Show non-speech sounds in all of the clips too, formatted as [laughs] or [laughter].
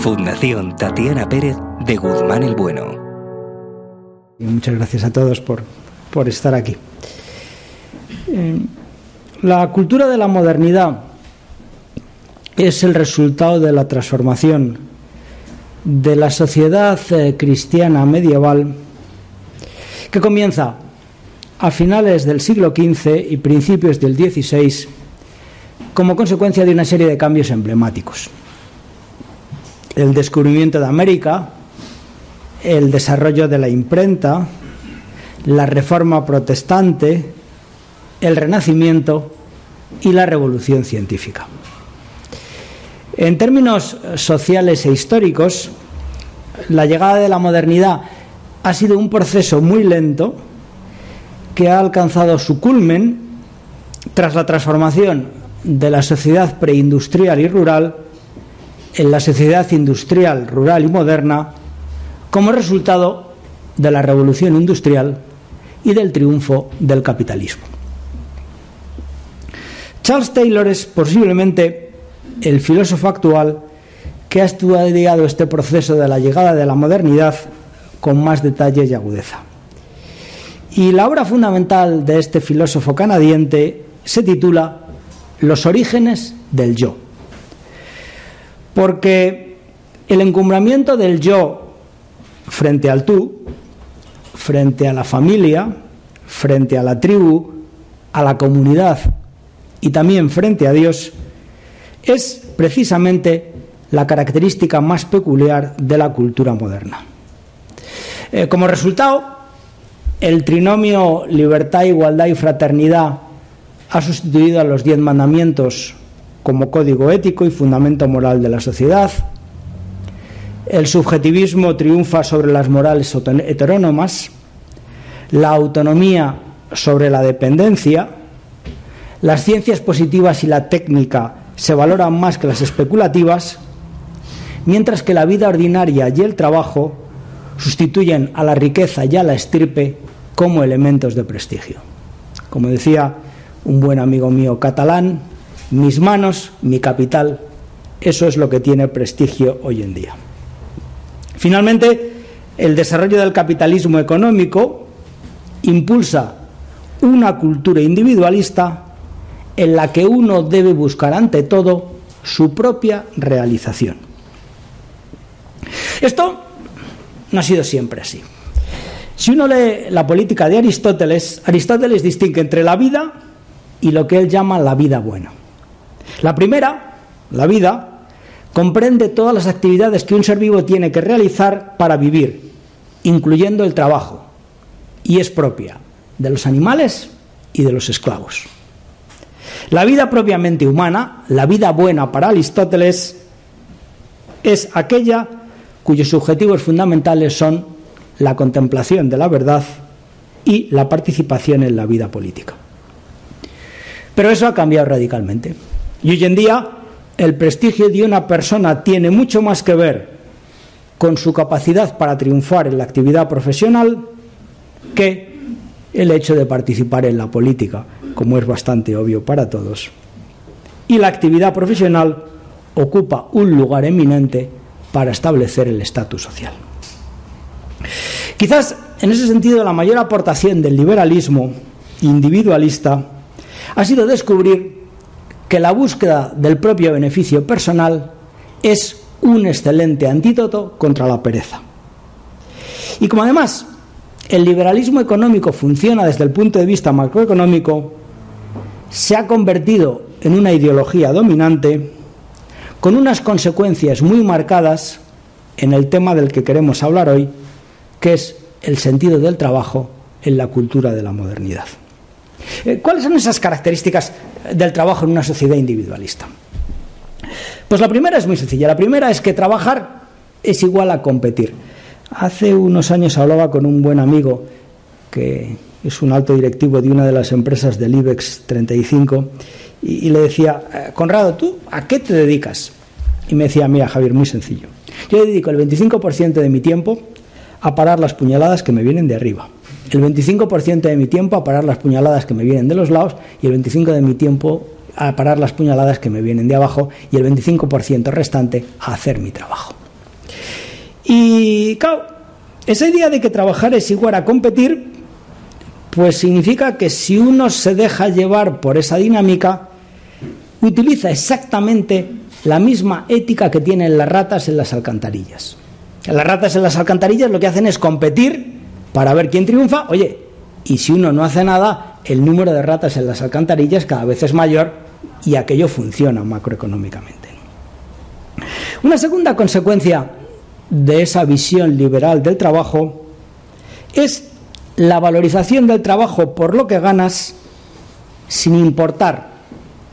Fundación Tatiana Pérez de Guzmán el Bueno. Muchas gracias a todos por, por estar aquí. Eh, la cultura de la modernidad es el resultado de la transformación de la sociedad eh, cristiana medieval que comienza a finales del siglo XV y principios del XVI como consecuencia de una serie de cambios emblemáticos el descubrimiento de América, el desarrollo de la imprenta, la reforma protestante, el renacimiento y la revolución científica. En términos sociales e históricos, la llegada de la modernidad ha sido un proceso muy lento que ha alcanzado su culmen tras la transformación de la sociedad preindustrial y rural en la sociedad industrial, rural y moderna como resultado de la revolución industrial y del triunfo del capitalismo. Charles Taylor es posiblemente el filósofo actual que ha estudiado este proceso de la llegada de la modernidad con más detalle y agudeza. Y la obra fundamental de este filósofo canadiense se titula Los orígenes del yo porque el encumbramiento del yo frente al tú, frente a la familia, frente a la tribu, a la comunidad y también frente a Dios, es precisamente la característica más peculiar de la cultura moderna. Eh, como resultado, el trinomio libertad, igualdad y fraternidad ha sustituido a los diez mandamientos como código ético y fundamento moral de la sociedad. El subjetivismo triunfa sobre las morales heterónomas, la autonomía sobre la dependencia, las ciencias positivas y la técnica se valoran más que las especulativas, mientras que la vida ordinaria y el trabajo sustituyen a la riqueza y a la estirpe como elementos de prestigio. Como decía un buen amigo mío catalán, mis manos, mi capital, eso es lo que tiene prestigio hoy en día. Finalmente, el desarrollo del capitalismo económico impulsa una cultura individualista en la que uno debe buscar ante todo su propia realización. Esto no ha sido siempre así. Si uno lee la política de Aristóteles, Aristóteles distingue entre la vida y lo que él llama la vida buena. La primera, la vida, comprende todas las actividades que un ser vivo tiene que realizar para vivir, incluyendo el trabajo, y es propia de los animales y de los esclavos. La vida propiamente humana, la vida buena para Aristóteles, es aquella cuyos objetivos fundamentales son la contemplación de la verdad y la participación en la vida política. Pero eso ha cambiado radicalmente. Y hoy en día el prestigio de una persona tiene mucho más que ver con su capacidad para triunfar en la actividad profesional que el hecho de participar en la política, como es bastante obvio para todos. Y la actividad profesional ocupa un lugar eminente para establecer el estatus social. Quizás en ese sentido la mayor aportación del liberalismo individualista ha sido descubrir que la búsqueda del propio beneficio personal es un excelente antídoto contra la pereza. Y como además el liberalismo económico funciona desde el punto de vista macroeconómico, se ha convertido en una ideología dominante con unas consecuencias muy marcadas en el tema del que queremos hablar hoy, que es el sentido del trabajo en la cultura de la modernidad. Eh, ¿Cuáles son esas características del trabajo en una sociedad individualista? Pues la primera es muy sencilla. La primera es que trabajar es igual a competir. Hace unos años hablaba con un buen amigo que es un alto directivo de una de las empresas del IBEX 35 y, y le decía, eh, Conrado, ¿tú a qué te dedicas? Y me decía, mira Javier, muy sencillo. Yo dedico el 25% de mi tiempo a parar las puñaladas que me vienen de arriba, el 25% de mi tiempo a parar las puñaladas que me vienen de los lados y el 25% de mi tiempo a parar las puñaladas que me vienen de abajo y el 25% restante a hacer mi trabajo. Y claro, esa idea de que trabajar es igual a competir, pues significa que si uno se deja llevar por esa dinámica, utiliza exactamente la misma ética que tienen las ratas en las alcantarillas. Las ratas en las alcantarillas lo que hacen es competir para ver quién triunfa. Oye, y si uno no hace nada, el número de ratas en las alcantarillas cada vez es mayor y aquello funciona macroeconómicamente. Una segunda consecuencia de esa visión liberal del trabajo es la valorización del trabajo por lo que ganas sin importar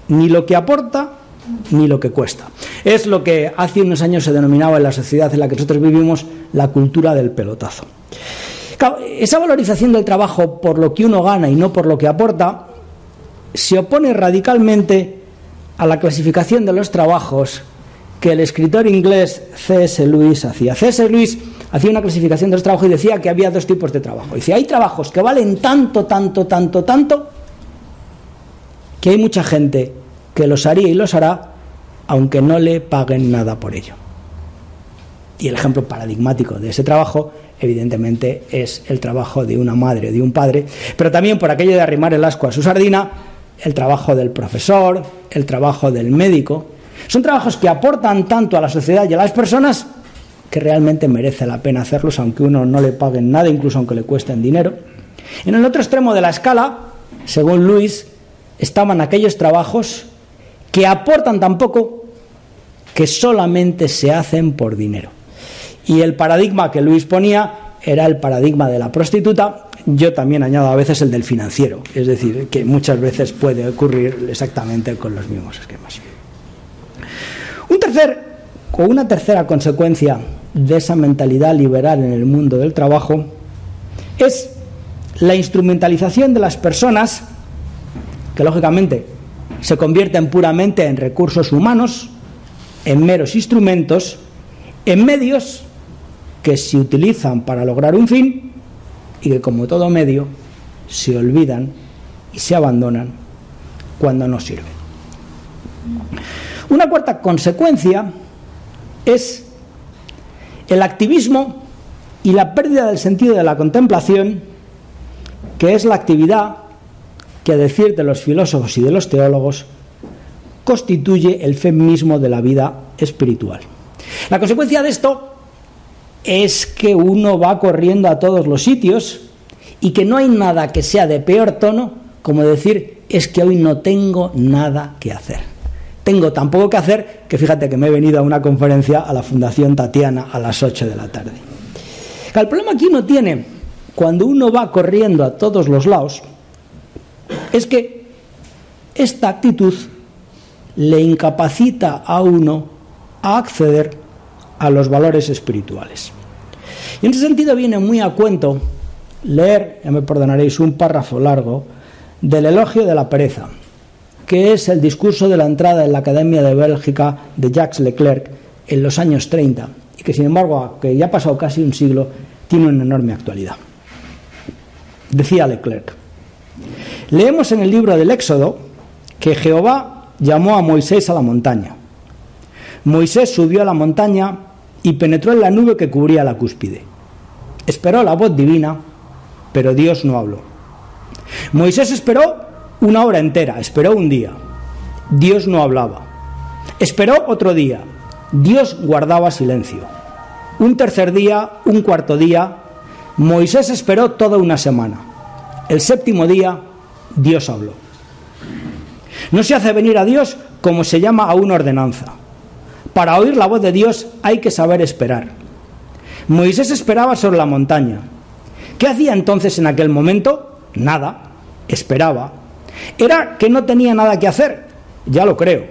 ni lo que aporta ni lo que cuesta. Es lo que hace unos años se denominaba en la sociedad en la que nosotros vivimos la cultura del pelotazo. Esa valorización del trabajo por lo que uno gana y no por lo que aporta se opone radicalmente a la clasificación de los trabajos que el escritor inglés C.S. Lewis hacía. C.S. Lewis hacía una clasificación de los trabajos y decía que había dos tipos de trabajo. Dice, hay trabajos que valen tanto, tanto, tanto, tanto, que hay mucha gente que los haría y los hará aunque no le paguen nada por ello. Y el ejemplo paradigmático de ese trabajo, evidentemente, es el trabajo de una madre o de un padre, pero también por aquello de arrimar el asco a su sardina, el trabajo del profesor, el trabajo del médico. Son trabajos que aportan tanto a la sociedad y a las personas que realmente merece la pena hacerlos, aunque uno no le paguen nada, incluso aunque le cuesten dinero. En el otro extremo de la escala, según Luis, estaban aquellos trabajos que aportan tan poco que solamente se hacen por dinero. Y el paradigma que Luis ponía era el paradigma de la prostituta, yo también añado a veces el del financiero, es decir, que muchas veces puede ocurrir exactamente con los mismos esquemas. Un tercer, o una tercera consecuencia de esa mentalidad liberal en el mundo del trabajo es la instrumentalización de las personas, que lógicamente se convierten puramente en recursos humanos, en meros instrumentos, en medios que se utilizan para lograr un fin y que como todo medio se olvidan y se abandonan cuando no sirven. Una cuarta consecuencia es el activismo y la pérdida del sentido de la contemplación, que es la actividad que a decir de los filósofos y de los teólogos, constituye el mismo de la vida espiritual. La consecuencia de esto es que uno va corriendo a todos los sitios y que no hay nada que sea de peor tono como decir es que hoy no tengo nada que hacer. Tengo tan poco que hacer que fíjate que me he venido a una conferencia a la Fundación Tatiana a las 8 de la tarde. El problema aquí no tiene cuando uno va corriendo a todos los lados es que esta actitud le incapacita a uno a acceder a los valores espirituales. Y en ese sentido viene muy a cuento leer, ya me perdonaréis, un párrafo largo del elogio de la pereza, que es el discurso de la entrada en la Academia de Bélgica de Jacques Leclerc en los años 30 y que sin embargo, que ya ha pasado casi un siglo, tiene una enorme actualidad. Decía Leclerc, leemos en el libro del Éxodo que Jehová llamó a Moisés a la montaña. Moisés subió a la montaña y penetró en la nube que cubría la cúspide. Esperó la voz divina, pero Dios no habló. Moisés esperó una hora entera, esperó un día. Dios no hablaba. Esperó otro día. Dios guardaba silencio. Un tercer día, un cuarto día. Moisés esperó toda una semana. El séptimo día, Dios habló. No se hace venir a Dios como se llama a una ordenanza. Para oír la voz de Dios hay que saber esperar. Moisés esperaba sobre la montaña. ¿Qué hacía entonces en aquel momento? Nada, esperaba. Era que no tenía nada que hacer, ya lo creo.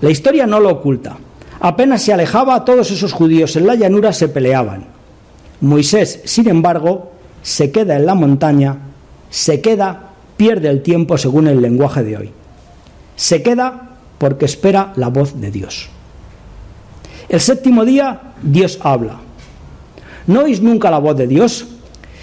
La historia no lo oculta. Apenas se alejaba, todos esos judíos en la llanura se peleaban. Moisés, sin embargo, se queda en la montaña, se queda, pierde el tiempo según el lenguaje de hoy. Se queda porque espera la voz de Dios. El séptimo día Dios habla. ¿No oís nunca la voz de Dios?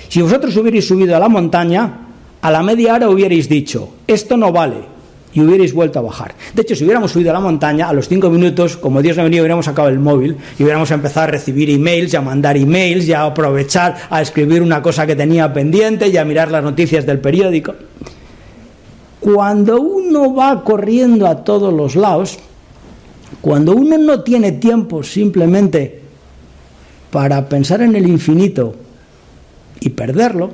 Si vosotros hubierais subido a la montaña, a la media hora hubierais dicho, esto no vale, y hubierais vuelto a bajar. De hecho, si hubiéramos subido a la montaña, a los cinco minutos, como Dios no venía, hubiéramos sacado el móvil y hubiéramos empezado a recibir emails y a mandar emails y a aprovechar a escribir una cosa que tenía pendiente y a mirar las noticias del periódico. Cuando uno va corriendo a todos los lados, cuando uno no tiene tiempo simplemente para pensar en el infinito y perderlo,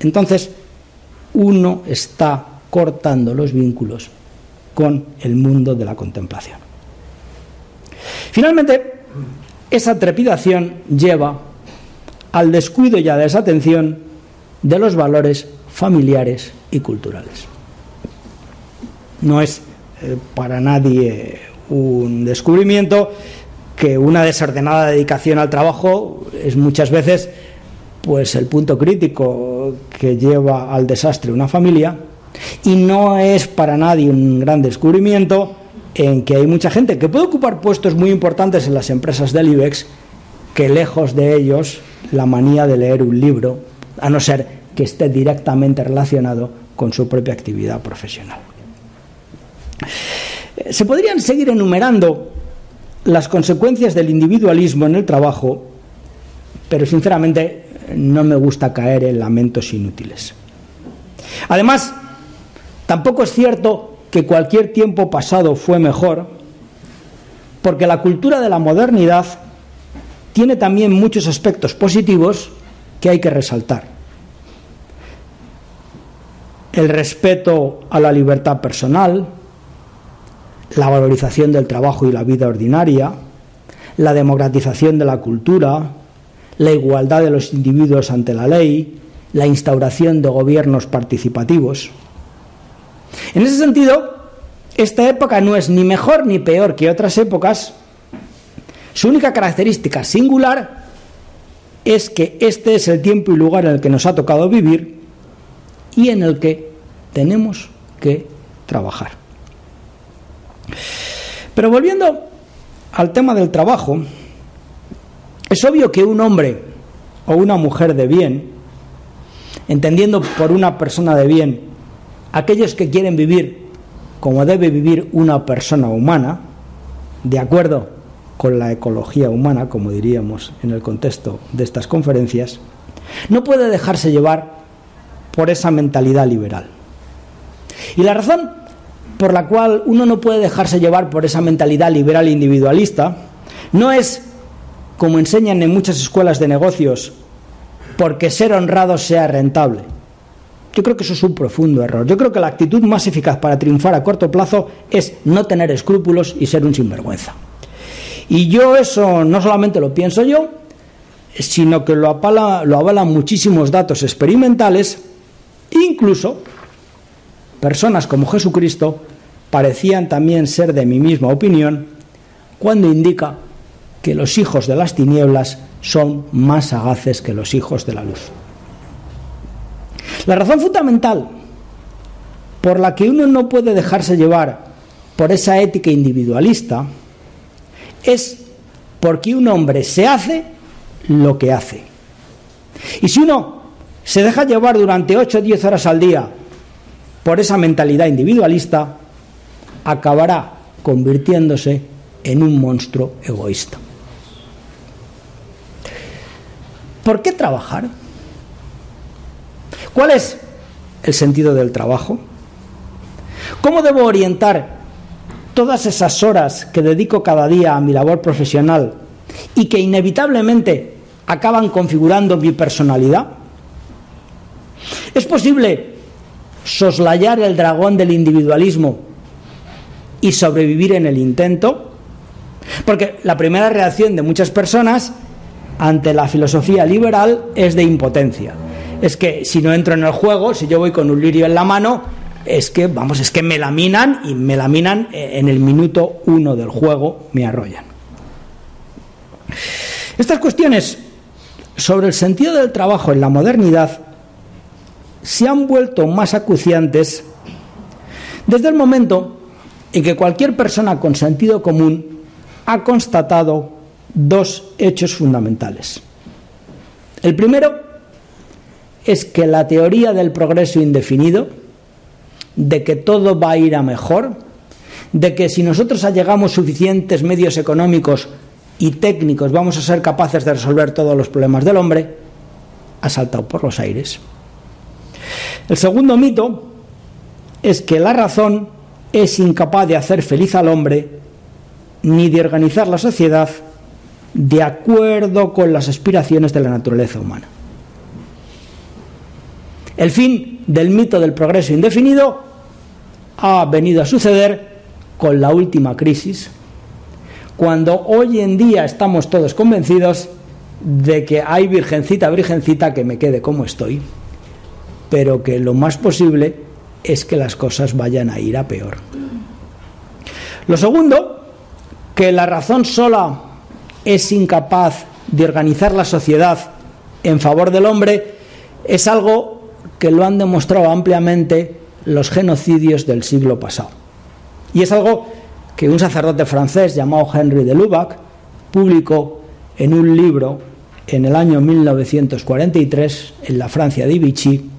entonces uno está cortando los vínculos con el mundo de la contemplación. Finalmente, esa trepidación lleva al descuido y a la desatención de los valores familiares y culturales. No es eh, para nadie un descubrimiento que una desordenada dedicación al trabajo es muchas veces pues el punto crítico que lleva al desastre una familia y no es para nadie un gran descubrimiento en que hay mucha gente que puede ocupar puestos muy importantes en las empresas del IBEX que lejos de ellos la manía de leer un libro, a no ser que esté directamente relacionado con su propia actividad profesional. Se podrían seguir enumerando las consecuencias del individualismo en el trabajo, pero sinceramente no me gusta caer en lamentos inútiles. Además, Tampoco es cierto que cualquier tiempo pasado fue mejor, porque la cultura de la modernidad tiene también muchos aspectos positivos que hay que resaltar. El respeto a la libertad personal, la valorización del trabajo y la vida ordinaria, la democratización de la cultura, la igualdad de los individuos ante la ley, la instauración de gobiernos participativos. En ese sentido, esta época no es ni mejor ni peor que otras épocas. Su única característica singular es que este es el tiempo y lugar en el que nos ha tocado vivir y en el que tenemos que trabajar. Pero volviendo al tema del trabajo, es obvio que un hombre o una mujer de bien, entendiendo por una persona de bien aquellos que quieren vivir como debe vivir una persona humana, de acuerdo con la ecología humana, como diríamos en el contexto de estas conferencias, no puede dejarse llevar por esa mentalidad liberal. Y la razón por la cual uno no puede dejarse llevar por esa mentalidad liberal e individualista no es, como enseñan en muchas escuelas de negocios, porque ser honrado sea rentable yo creo que eso es un profundo error. Yo creo que la actitud más eficaz para triunfar a corto plazo es no tener escrúpulos y ser un sinvergüenza. Y yo eso no solamente lo pienso yo, sino que lo, lo avalan muchísimos datos experimentales, incluso personas como Jesucristo parecían también ser de mi misma opinión cuando indica que los hijos de las tinieblas son más sagaces que los hijos de la luz. La razón fundamental por la que uno no puede dejarse llevar por esa ética individualista es porque un hombre se hace lo que hace. Y si uno se deja llevar durante 8 o 10 horas al día por esa mentalidad individualista, acabará convirtiéndose en un monstruo egoísta. ¿Por qué trabajar? ¿Cuál es el sentido del trabajo? ¿Cómo debo orientar todas esas horas que dedico cada día a mi labor profesional y que inevitablemente acaban configurando mi personalidad? ¿Es posible soslayar el dragón del individualismo y sobrevivir en el intento? Porque la primera reacción de muchas personas ante la filosofía liberal es de impotencia es que si no entro en el juego, si yo voy con un lirio en la mano, es que, vamos, es que me laminan y me laminan en el minuto uno del juego, me arrollan. Estas cuestiones sobre el sentido del trabajo en la modernidad se han vuelto más acuciantes desde el momento en que cualquier persona con sentido común ha constatado dos hechos fundamentales. El primero es que la teoría del progreso indefinido, de que todo va a ir a mejor, de que si nosotros allegamos suficientes medios económicos y técnicos vamos a ser capaces de resolver todos los problemas del hombre, ha saltado por los aires. El segundo mito es que la razón es incapaz de hacer feliz al hombre ni de organizar la sociedad de acuerdo con las aspiraciones de la naturaleza humana. El fin del mito del progreso indefinido ha venido a suceder con la última crisis, cuando hoy en día estamos todos convencidos de que hay virgencita, virgencita, que me quede como estoy, pero que lo más posible es que las cosas vayan a ir a peor. Lo segundo, que la razón sola es incapaz de organizar la sociedad en favor del hombre, es algo que lo han demostrado ampliamente los genocidios del siglo pasado. Y es algo que un sacerdote francés llamado Henry de Lubac publicó en un libro en el año 1943 en la Francia de Vichy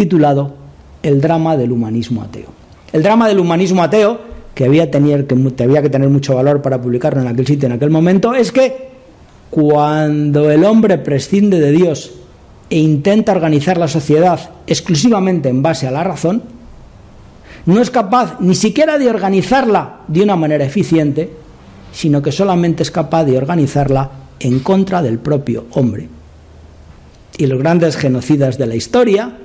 titulado El drama del humanismo ateo. El drama del humanismo ateo, que había, tener, que había que tener mucho valor para publicarlo en aquel sitio en aquel momento, es que cuando el hombre prescinde de Dios e intenta organizar la sociedad exclusivamente en base a la razón, no es capaz ni siquiera de organizarla de una manera eficiente, sino que solamente es capaz de organizarla en contra del propio hombre. Y los grandes genocidas de la historia,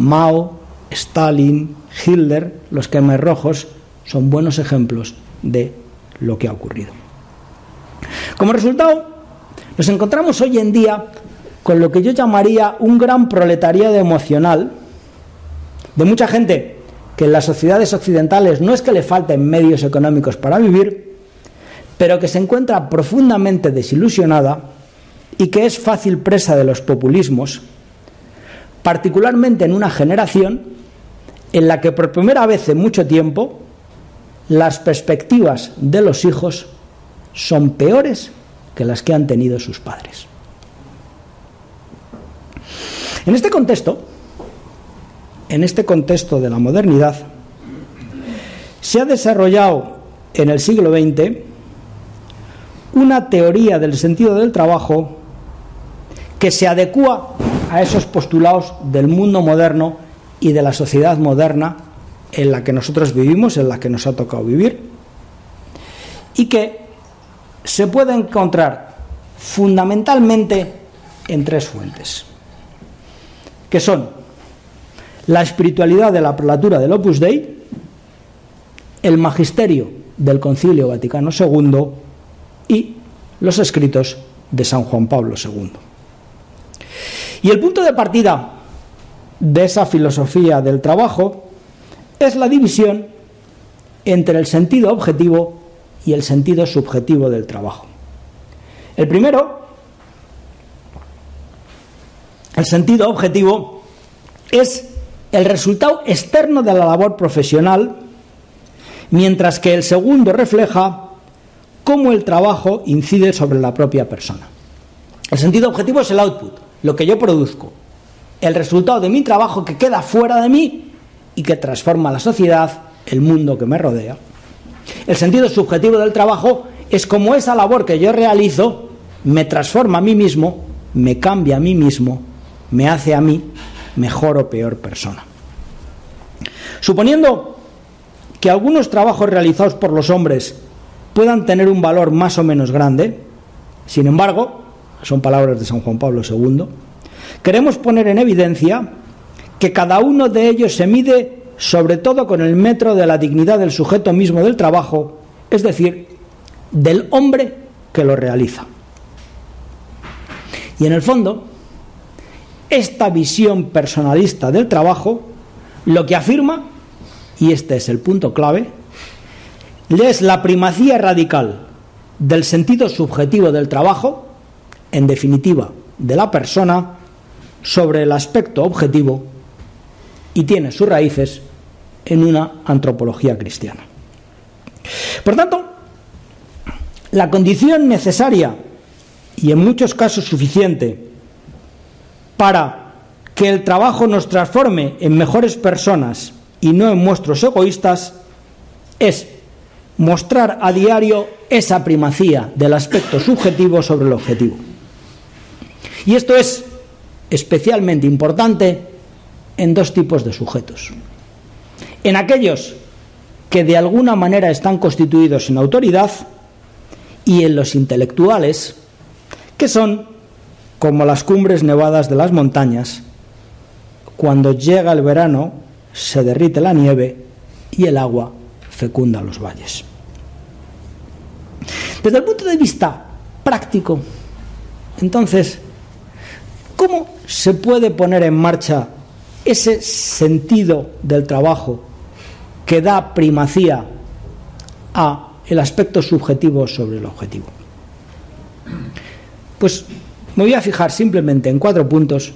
Mao, Stalin, Hitler, los quemes rojos, son buenos ejemplos de lo que ha ocurrido. Como resultado, nos encontramos hoy en día con lo que yo llamaría un gran proletariado emocional de mucha gente que en las sociedades occidentales no es que le falten medios económicos para vivir, pero que se encuentra profundamente desilusionada y que es fácil presa de los populismos, particularmente en una generación en la que por primera vez en mucho tiempo las perspectivas de los hijos son peores que las que han tenido sus padres. En este contexto, en este contexto de la modernidad, se ha desarrollado en el siglo XX una teoría del sentido del trabajo que se adecua a esos postulados del mundo moderno y de la sociedad moderna en la que nosotros vivimos, en la que nos ha tocado vivir, y que se puede encontrar fundamentalmente en tres fuentes que son la espiritualidad de la prelatura del Opus Dei, el magisterio del Concilio Vaticano II y los escritos de San Juan Pablo II. Y el punto de partida de esa filosofía del trabajo es la división entre el sentido objetivo y el sentido subjetivo del trabajo. El primero el sentido objetivo es el resultado externo de la labor profesional, mientras que el segundo refleja cómo el trabajo incide sobre la propia persona. El sentido objetivo es el output, lo que yo produzco, el resultado de mi trabajo que queda fuera de mí y que transforma la sociedad, el mundo que me rodea. El sentido subjetivo del trabajo es cómo esa labor que yo realizo me transforma a mí mismo, me cambia a mí mismo me hace a mí mejor o peor persona. Suponiendo que algunos trabajos realizados por los hombres puedan tener un valor más o menos grande, sin embargo, son palabras de San Juan Pablo II, queremos poner en evidencia que cada uno de ellos se mide sobre todo con el metro de la dignidad del sujeto mismo del trabajo, es decir, del hombre que lo realiza. Y en el fondo, esta visión personalista del trabajo lo que afirma, y este es el punto clave, es la primacía radical del sentido subjetivo del trabajo, en definitiva, de la persona, sobre el aspecto objetivo y tiene sus raíces en una antropología cristiana. Por tanto, la condición necesaria y en muchos casos suficiente para que el trabajo nos transforme en mejores personas y no en monstruos egoístas es mostrar a diario esa primacía del aspecto subjetivo sobre el objetivo. Y esto es especialmente importante en dos tipos de sujetos. En aquellos que de alguna manera están constituidos en autoridad y en los intelectuales, que son como las cumbres nevadas de las montañas. Cuando llega el verano se derrite la nieve y el agua fecunda los valles. Desde el punto de vista práctico, entonces, ¿cómo se puede poner en marcha ese sentido del trabajo que da primacía a el aspecto subjetivo sobre el objetivo? Pues me voy a fijar simplemente en cuatro puntos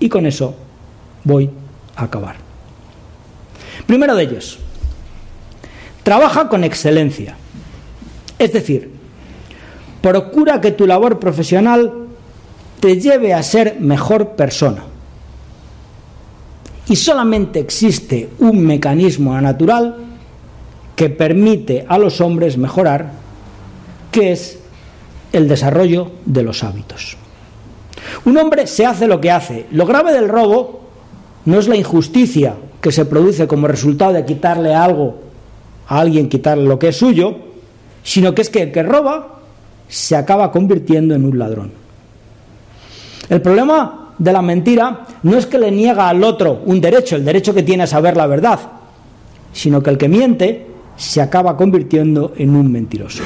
y con eso voy a acabar. Primero de ellos, trabaja con excelencia. Es decir, procura que tu labor profesional te lleve a ser mejor persona. Y solamente existe un mecanismo natural que permite a los hombres mejorar, que es el desarrollo de los hábitos. Un hombre se hace lo que hace. Lo grave del robo no es la injusticia que se produce como resultado de quitarle algo a alguien, quitarle lo que es suyo, sino que es que el que roba se acaba convirtiendo en un ladrón. El problema de la mentira no es que le niega al otro un derecho, el derecho que tiene a saber la verdad, sino que el que miente se acaba convirtiendo en un mentiroso.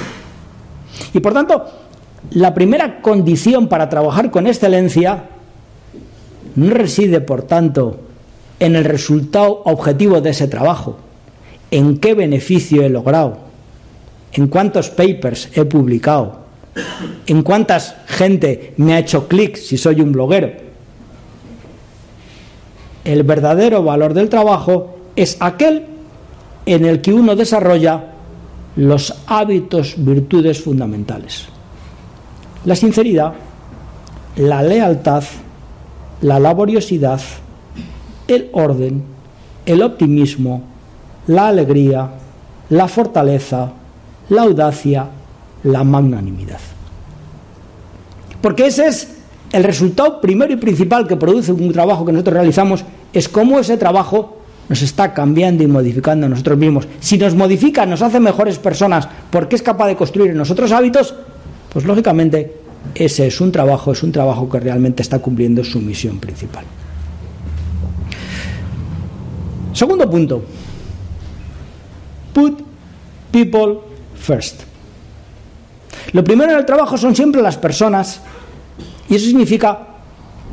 Y por tanto, la primera condición para trabajar con excelencia no reside, por tanto, en el resultado objetivo de ese trabajo, en qué beneficio he logrado, en cuántos papers he publicado, en cuántas gente me ha hecho clic si soy un bloguero. El verdadero valor del trabajo es aquel en el que uno desarrolla los hábitos, virtudes fundamentales. La sinceridad, la lealtad, la laboriosidad, el orden, el optimismo, la alegría, la fortaleza, la audacia, la magnanimidad. Porque ese es el resultado primero y principal que produce un trabajo que nosotros realizamos, es cómo ese trabajo nos está cambiando y modificando a nosotros mismos. Si nos modifica, nos hace mejores personas porque es capaz de construir en nosotros hábitos, pues lógicamente ese es un trabajo, es un trabajo que realmente está cumpliendo su misión principal. Segundo punto. Put people first. Lo primero en el trabajo son siempre las personas y eso significa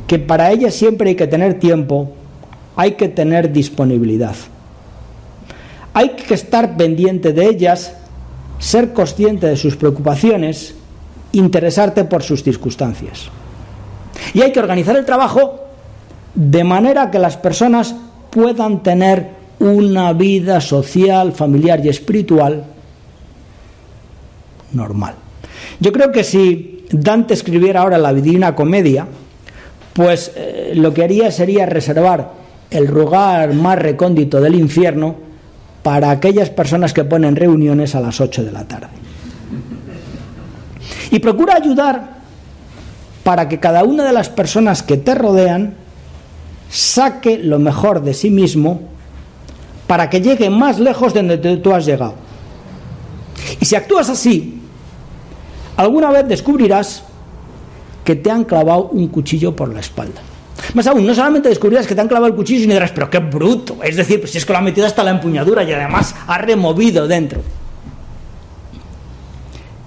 que para ellas siempre hay que tener tiempo, hay que tener disponibilidad. Hay que estar pendiente de ellas, ser consciente de sus preocupaciones, interesarte por sus circunstancias. Y hay que organizar el trabajo de manera que las personas puedan tener una vida social, familiar y espiritual normal. Yo creo que si Dante escribiera ahora la Divina Comedia, pues eh, lo que haría sería reservar el lugar más recóndito del infierno para aquellas personas que ponen reuniones a las 8 de la tarde. Y procura ayudar para que cada una de las personas que te rodean saque lo mejor de sí mismo para que llegue más lejos de donde tú has llegado. Y si actúas así, alguna vez descubrirás que te han clavado un cuchillo por la espalda. Más aún, no solamente descubrirás que te han clavado el cuchillo, sino dirás, pero qué bruto. Es decir, pues si es que lo ha metido hasta la empuñadura y además ha removido dentro.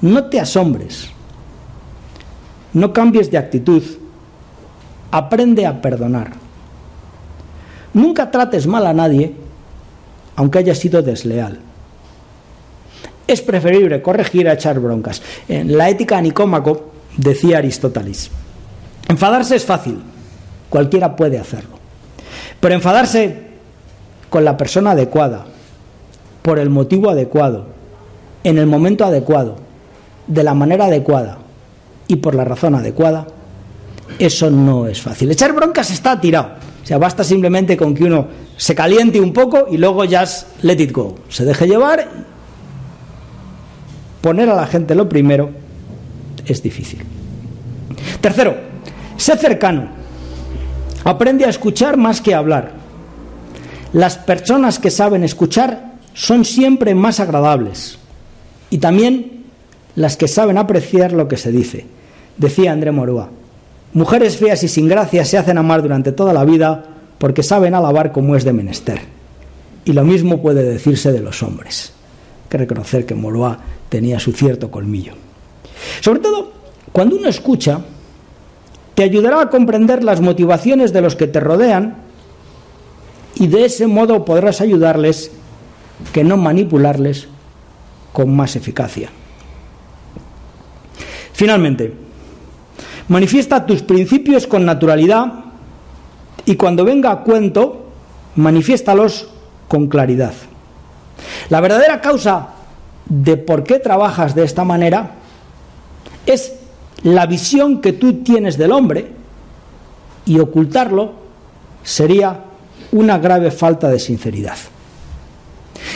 No te asombres. No cambies de actitud. Aprende a perdonar. Nunca trates mal a nadie, aunque haya sido desleal. Es preferible corregir a echar broncas. En la ética Nicómaco decía Aristóteles, enfadarse es fácil, cualquiera puede hacerlo. Pero enfadarse con la persona adecuada, por el motivo adecuado, en el momento adecuado, de la manera adecuada y por la razón adecuada, eso no es fácil. Echar broncas está tirado. O sea, basta simplemente con que uno se caliente un poco y luego ya let it go. Se deje llevar. Poner a la gente lo primero es difícil. Tercero, sé cercano. Aprende a escuchar más que a hablar. Las personas que saben escuchar son siempre más agradables. Y también las que saben apreciar lo que se dice. Decía André Morúa. Mujeres feas y sin gracia se hacen amar durante toda la vida porque saben alabar como es de menester. Y lo mismo puede decirse de los hombres. Que reconocer que Moroa tenía su cierto colmillo. Sobre todo, cuando uno escucha, te ayudará a comprender las motivaciones de los que te rodean y de ese modo podrás ayudarles que no manipularles con más eficacia. Finalmente, Manifiesta tus principios con naturalidad y cuando venga a cuento, manifiéstalos con claridad. La verdadera causa de por qué trabajas de esta manera es la visión que tú tienes del hombre y ocultarlo sería una grave falta de sinceridad.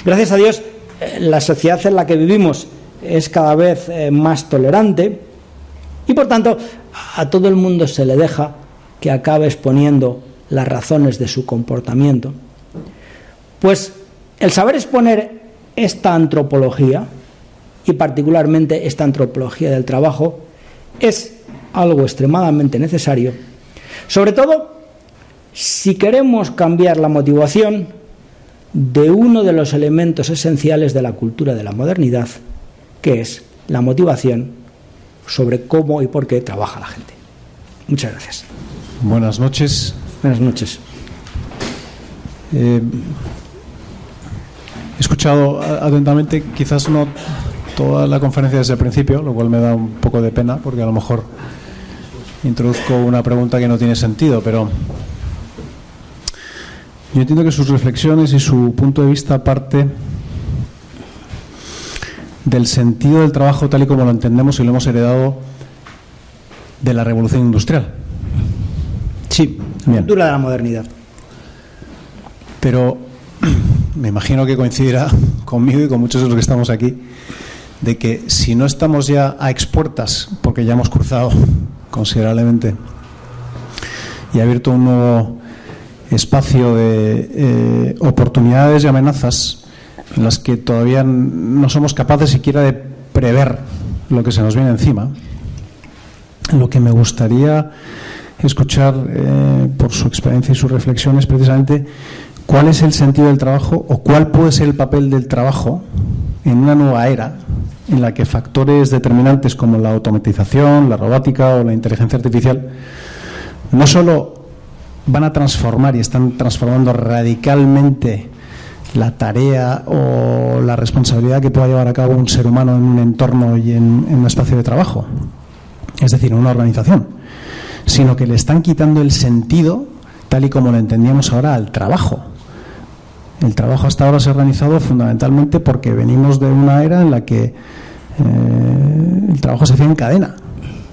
Gracias a Dios, eh, la sociedad en la que vivimos es cada vez eh, más tolerante y por tanto a todo el mundo se le deja que acabe exponiendo las razones de su comportamiento. Pues el saber exponer esta antropología, y particularmente esta antropología del trabajo, es algo extremadamente necesario, sobre todo si queremos cambiar la motivación de uno de los elementos esenciales de la cultura de la modernidad, que es la motivación sobre cómo y por qué trabaja la gente. Muchas gracias. Buenas noches. Buenas noches. Eh, escuchado atentamente, quizás no toda la conferencia desde el principio, lo cual me da un poco de pena, porque a lo mejor introduzco una pregunta que no tiene sentido, pero yo entiendo que sus reflexiones y su punto de vista parte del sentido del trabajo tal y como lo entendemos y lo hemos heredado de la revolución industrial. Sí, Bien. de la modernidad. Pero me imagino que coincidirá [laughs] conmigo y con muchos de los que estamos aquí de que si no estamos ya a expuertas, porque ya hemos cruzado considerablemente y ha abierto un nuevo espacio de eh, oportunidades y amenazas, en las que todavía no somos capaces siquiera de prever lo que se nos viene encima, lo que me gustaría escuchar eh, por su experiencia y sus reflexiones precisamente cuál es el sentido del trabajo o cuál puede ser el papel del trabajo en una nueva era en la que factores determinantes como la automatización, la robótica o la inteligencia artificial no solo van a transformar y están transformando radicalmente la tarea o la responsabilidad que pueda llevar a cabo un ser humano en un entorno y en, un espacio de trabajo, es decir, en una organización, sino que le están quitando el sentido, tal y como lo entendíamos ahora, al trabajo. El trabajo hasta ahora se ha organizado fundamentalmente porque venimos de una era en la que eh, el trabajo se hacía en cadena.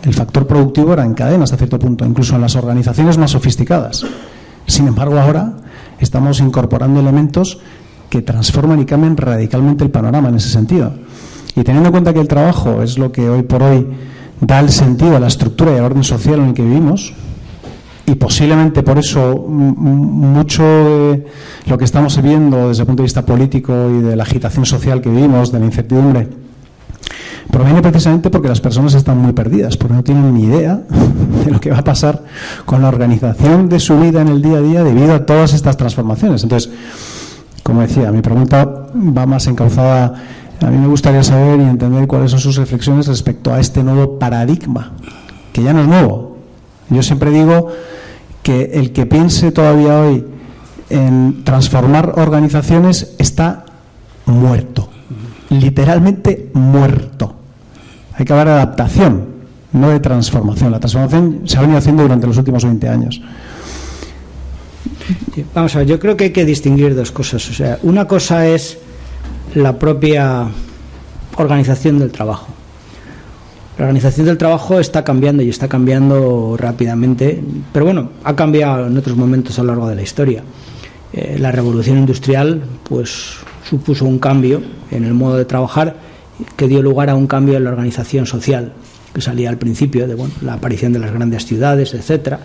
El factor productivo era en cadena hasta cierto punto, incluso en las organizaciones más sofisticadas. Sin embargo, ahora estamos incorporando elementos que transforman y cambian radicalmente el panorama en ese sentido. Y teniendo en cuenta que el trabajo es lo que hoy por hoy da el sentido a la estructura y al orden social en el que vivimos, y posiblemente por eso mucho de lo que estamos viendo desde el punto de vista político y de la agitación social que vivimos, de la incertidumbre, proviene precisamente porque las personas están muy perdidas, porque no tienen ni idea [laughs] de lo que va a pasar con la organización de su vida en el día a día debido a todas estas transformaciones. Entonces, como decía, mi pregunta va más encauzada. A mí me gustaría saber y entender cuáles son sus reflexiones respecto a este nuevo paradigma, que ya no es nuevo. Yo siempre digo que el que piense todavía hoy en transformar organizaciones está muerto, literalmente muerto. Hay que hablar de adaptación, no de transformación. La transformación se ha venido haciendo durante los últimos 20 años. Vamos a ver, yo creo que hay que distinguir dos cosas. O sea, una cosa es la propia organización del trabajo. La organización del trabajo está cambiando y está cambiando rápidamente, pero bueno, ha cambiado en otros momentos a lo largo de la historia. Eh, la revolución industrial, pues, supuso un cambio en el modo de trabajar que dio lugar a un cambio en la organización social que salía al principio de bueno, la aparición de las grandes ciudades, etcétera.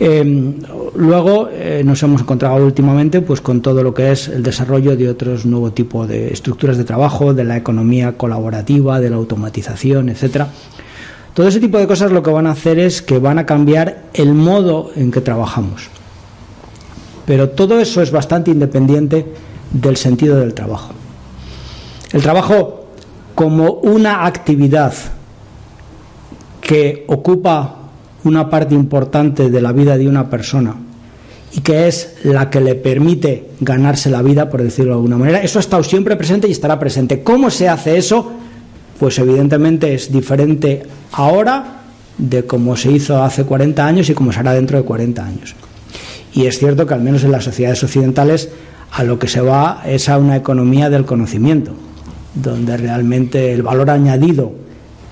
Eh, luego nos hemos encontrado últimamente pues con todo lo que es el desarrollo de otros nuevos tipos de estructuras de trabajo, de la economía colaborativa, de la automatización, etcétera. Todo ese tipo de cosas lo que van a hacer es que van a cambiar el modo en que trabajamos. Pero todo eso es bastante independiente del sentido del trabajo. El trabajo como una actividad que ocupa una parte importante de la vida de una persona y que es la que le permite ganarse la vida, por decirlo de alguna manera, eso ha estado siempre presente y estará presente. ¿Cómo se hace eso? Pues evidentemente es diferente ahora de cómo se hizo hace 40 años y cómo será dentro de 40 años. Y es cierto que al menos en las sociedades occidentales a lo que se va es a una economía del conocimiento, donde realmente el valor añadido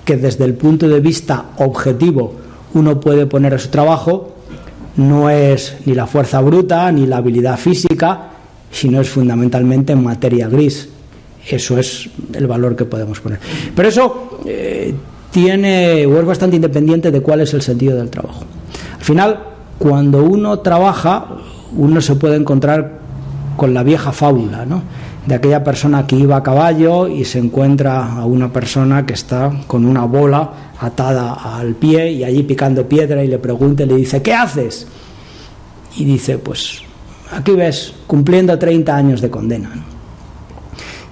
que desde el punto de vista objetivo uno puede poner a su trabajo no es ni la fuerza bruta ni la habilidad física, sino es fundamentalmente materia gris. Eso es el valor que podemos poner. Pero eso eh, tiene o es bastante independiente de cuál es el sentido del trabajo. Al final, cuando uno trabaja, uno se puede encontrar con la vieja fábula, ¿no? De aquella persona que iba a caballo y se encuentra a una persona que está con una bola atada al pie y allí picando piedra y le pregunta y le dice, ¿qué haces? Y dice, pues aquí ves, cumpliendo 30 años de condena.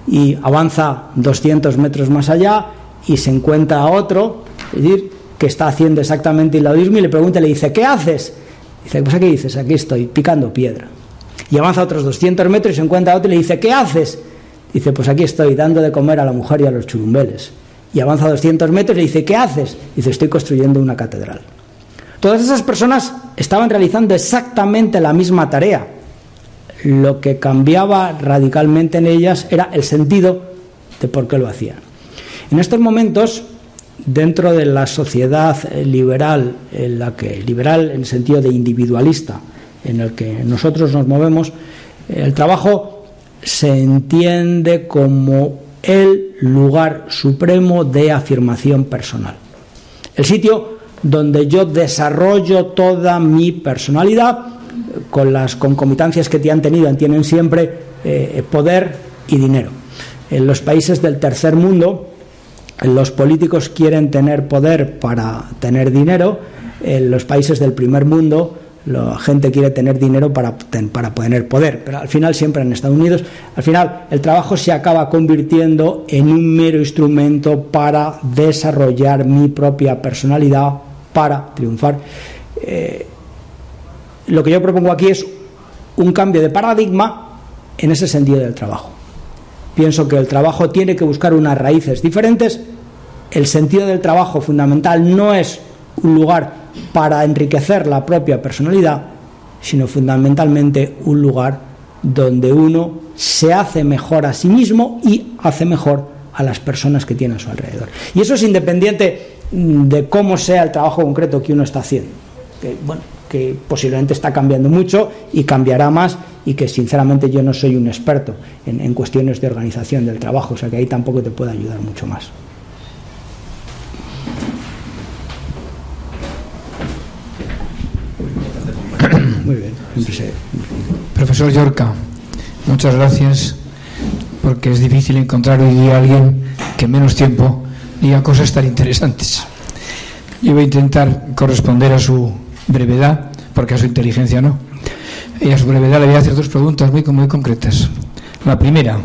Y avanza 200 metros más allá y se encuentra a otro, decir, que está haciendo exactamente lo mismo y le pregunta y le dice, ¿qué haces? Dice, pues aquí dices, aquí estoy, picando piedra. Y avanza otros 200 metros y se encuentra a otro y le dice, ¿qué haces? Dice, pues aquí estoy dando de comer a la mujer y a los churumbeles. Y avanza 200 metros y le dice, ¿qué haces? Dice, estoy construyendo una catedral. Todas esas personas estaban realizando exactamente la misma tarea. Lo que cambiaba radicalmente en ellas era el sentido de por qué lo hacían. En estos momentos, dentro de la sociedad liberal, en la que liberal en el sentido de individualista, en el que nosotros nos movemos, el trabajo se entiende como el lugar supremo de afirmación personal. El sitio donde yo desarrollo toda mi personalidad con las concomitancias que te han tenido, tienen siempre eh, poder y dinero. En los países del tercer mundo, los políticos quieren tener poder para tener dinero, en los países del primer mundo, la gente quiere tener dinero para, para tener poder, pero al final siempre en Estados Unidos, al final el trabajo se acaba convirtiendo en un mero instrumento para desarrollar mi propia personalidad, para triunfar. Eh, lo que yo propongo aquí es un cambio de paradigma en ese sentido del trabajo. Pienso que el trabajo tiene que buscar unas raíces diferentes. El sentido del trabajo fundamental no es un lugar para enriquecer la propia personalidad, sino fundamentalmente un lugar donde uno se hace mejor a sí mismo y hace mejor a las personas que tiene a su alrededor. Y eso es independiente de cómo sea el trabajo concreto que uno está haciendo. Que, bueno, que posiblemente está cambiando mucho y cambiará más y que sinceramente yo no soy un experto en, cuestiones de organización del trabajo, o sea que ahí tampoco te puede ayudar mucho más. Muy Profesor Yorca, muchas gracias porque es difícil encontrar hoy día a alguien que en menos tiempo diga cosas tan interesantes. Yo voy a intentar corresponder a su brevedad, porque a su inteligencia no. Y a su brevedad le voy a hacer dos preguntas muy, muy concretas. La primera,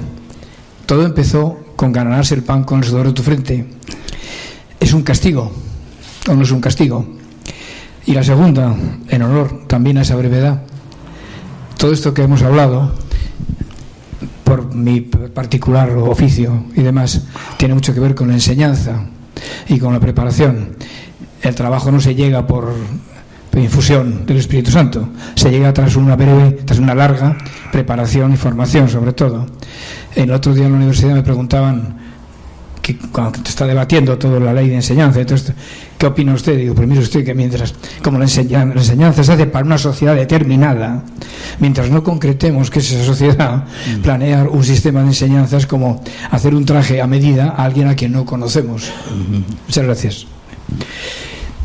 todo empezó con ganarse el pan con el sudor de tu frente. ¿Es un castigo o no es un castigo? Y la segunda, en honor también a esa brevedad, todo esto que hemos hablado, por mi particular oficio y demás, tiene mucho que ver con la enseñanza y con la preparación. El trabajo no se llega por infusión del Espíritu Santo, se llega tras una breve, tras una larga preparación y formación, sobre todo. El otro día en la universidad me preguntaban que cuando está debatiendo toda la ley de enseñanza, entonces, ¿qué opina usted? Digo, pues mire usted que mientras, como la, enseñanza, la enseñanza se hace para una sociedad determinada, mientras no concretemos que esa sociedad, mm. planear un sistema de enseñanzas como hacer un traje a medida a alguien a quien no conocemos. Muchas gracias.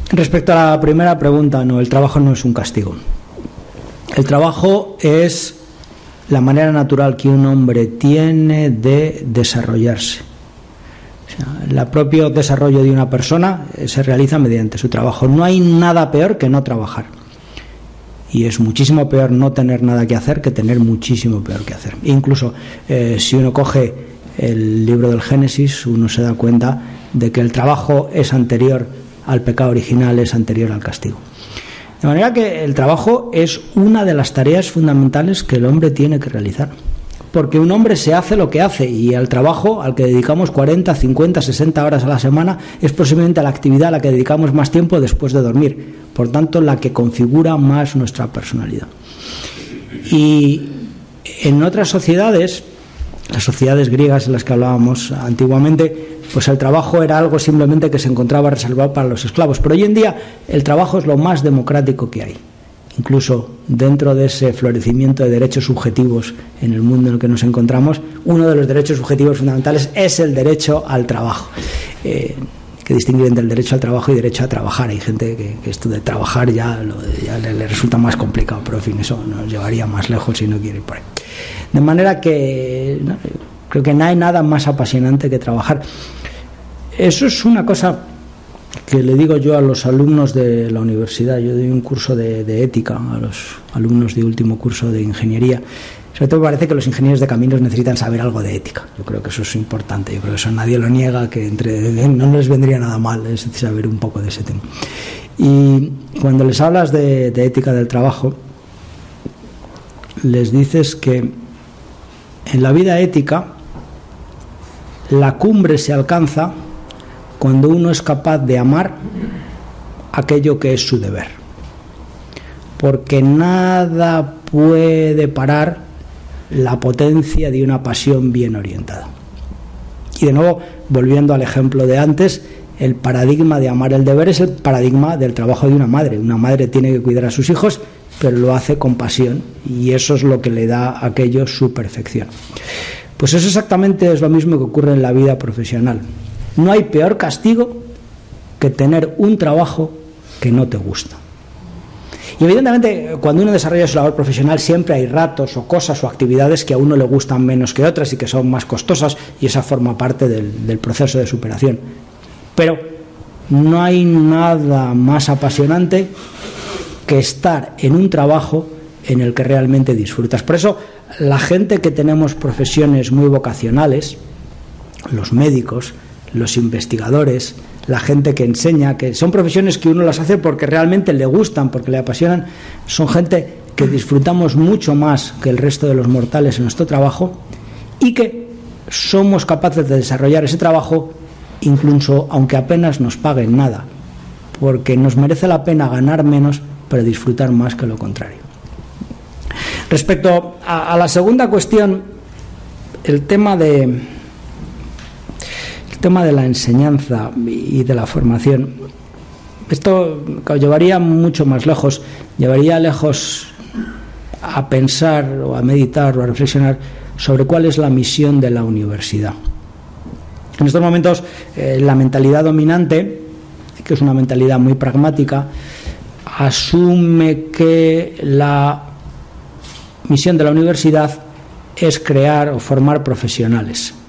Respecto a la primera pregunta, no, el trabajo no es un castigo. El trabajo es la manera natural que un hombre tiene de desarrollarse el propio desarrollo de una persona eh, se realiza mediante su trabajo. No hay nada peor que no trabajar. Y es muchísimo peor no tener nada que hacer que tener muchísimo peor que hacer. incluso eh, si uno coge el libro del Génesis, uno se da cuenta de que el trabajo es anterior al pecado original, es anterior al castigo. De manera que el trabajo es una de las tareas fundamentales que el hombre tiene que realizar porque un hombre se hace lo que hace y el trabajo al que dedicamos 40, 50, 60 horas a la semana es posiblemente la actividad a la que dedicamos más tiempo después de dormir, por tanto la que configura más nuestra personalidad. Y en otras sociedades, las sociedades griegas en las que hablábamos antiguamente, pues el trabajo era algo simplemente que se encontraba reservado para los esclavos, pero hoy en día el trabajo es lo más democrático que hay incluso dentro de ese florecimiento de derechos subjetivos en el mundo en el que nos encontramos, uno de los derechos subjetivos fundamentales es el derecho al trabajo. Eh, que distinguir entre el derecho al trabajo y derecho a trabajar. Hay gente que, esto de trabajar ya, le, resulta más complicado, pero en fin, eso nos llevaría más lejos si no quiere ir por ahí. De manera que creo que no hay nada más apasionante que trabajar. Eso es una cosa que le digo yo a los alumnos de la universidad. Yo doy un curso de, ética a los alumnos de último curso de ingeniería. Sobre todo parece que los ingenieros de caminos necesitan saber algo de ética. Yo creo que eso es importante. Yo creo que eso nadie lo niega, que entre [laughs] no les vendría nada mal es saber un poco de ese tema. Y cuando les hablas de ética del trabajo, les dices que en la vida ética la cumbre se alcanza cuando uno es capaz de amar aquello que es su deber. Porque nada puede parar la potencia de una pasión bien orientada. Y de nuevo, volviendo al ejemplo de antes, el paradigma de amar el deber es el paradigma del trabajo de una madre. Una madre tiene que cuidar a sus hijos, pero lo hace con pasión y eso es lo que le da a aquello su perfección. Pues eso exactamente es lo mismo que ocurre en la vida profesional. No hay peor castigo que tener un trabajo que no te gusta. Y evidentemente, cuando uno desarrolla su labor profesional, siempre hay ratos o cosas o actividades que a uno le gustan menos que otras y que son más costosas, y esa forma parte del, proceso de superación. Pero no hay nada más apasionante que estar en un trabajo en el que realmente disfrutas. Por eso, la gente que tenemos profesiones muy vocacionales, los médicos, los investigadores, la gente que enseña, que son profesiones que uno las hace porque realmente le gustan, porque le apasionan, son gente que disfrutamos mucho más que el resto de los mortales en nuestro trabajo y que somos capaces de desarrollar ese trabajo incluso aunque apenas nos paguen nada, porque nos merece la pena ganar menos pero disfrutar más que lo contrario. Respecto a, la segunda cuestión, el tema de, tema de la enseñanza y de la formación, esto llevaría mucho más lejos, llevaría lejos a pensar o a meditar o a reflexionar sobre cuál es la misión de la universidad. En estos momentos, eh, la mentalidad dominante, que es una mentalidad muy pragmática, asume que la misión de la universidad es crear o formar profesionales.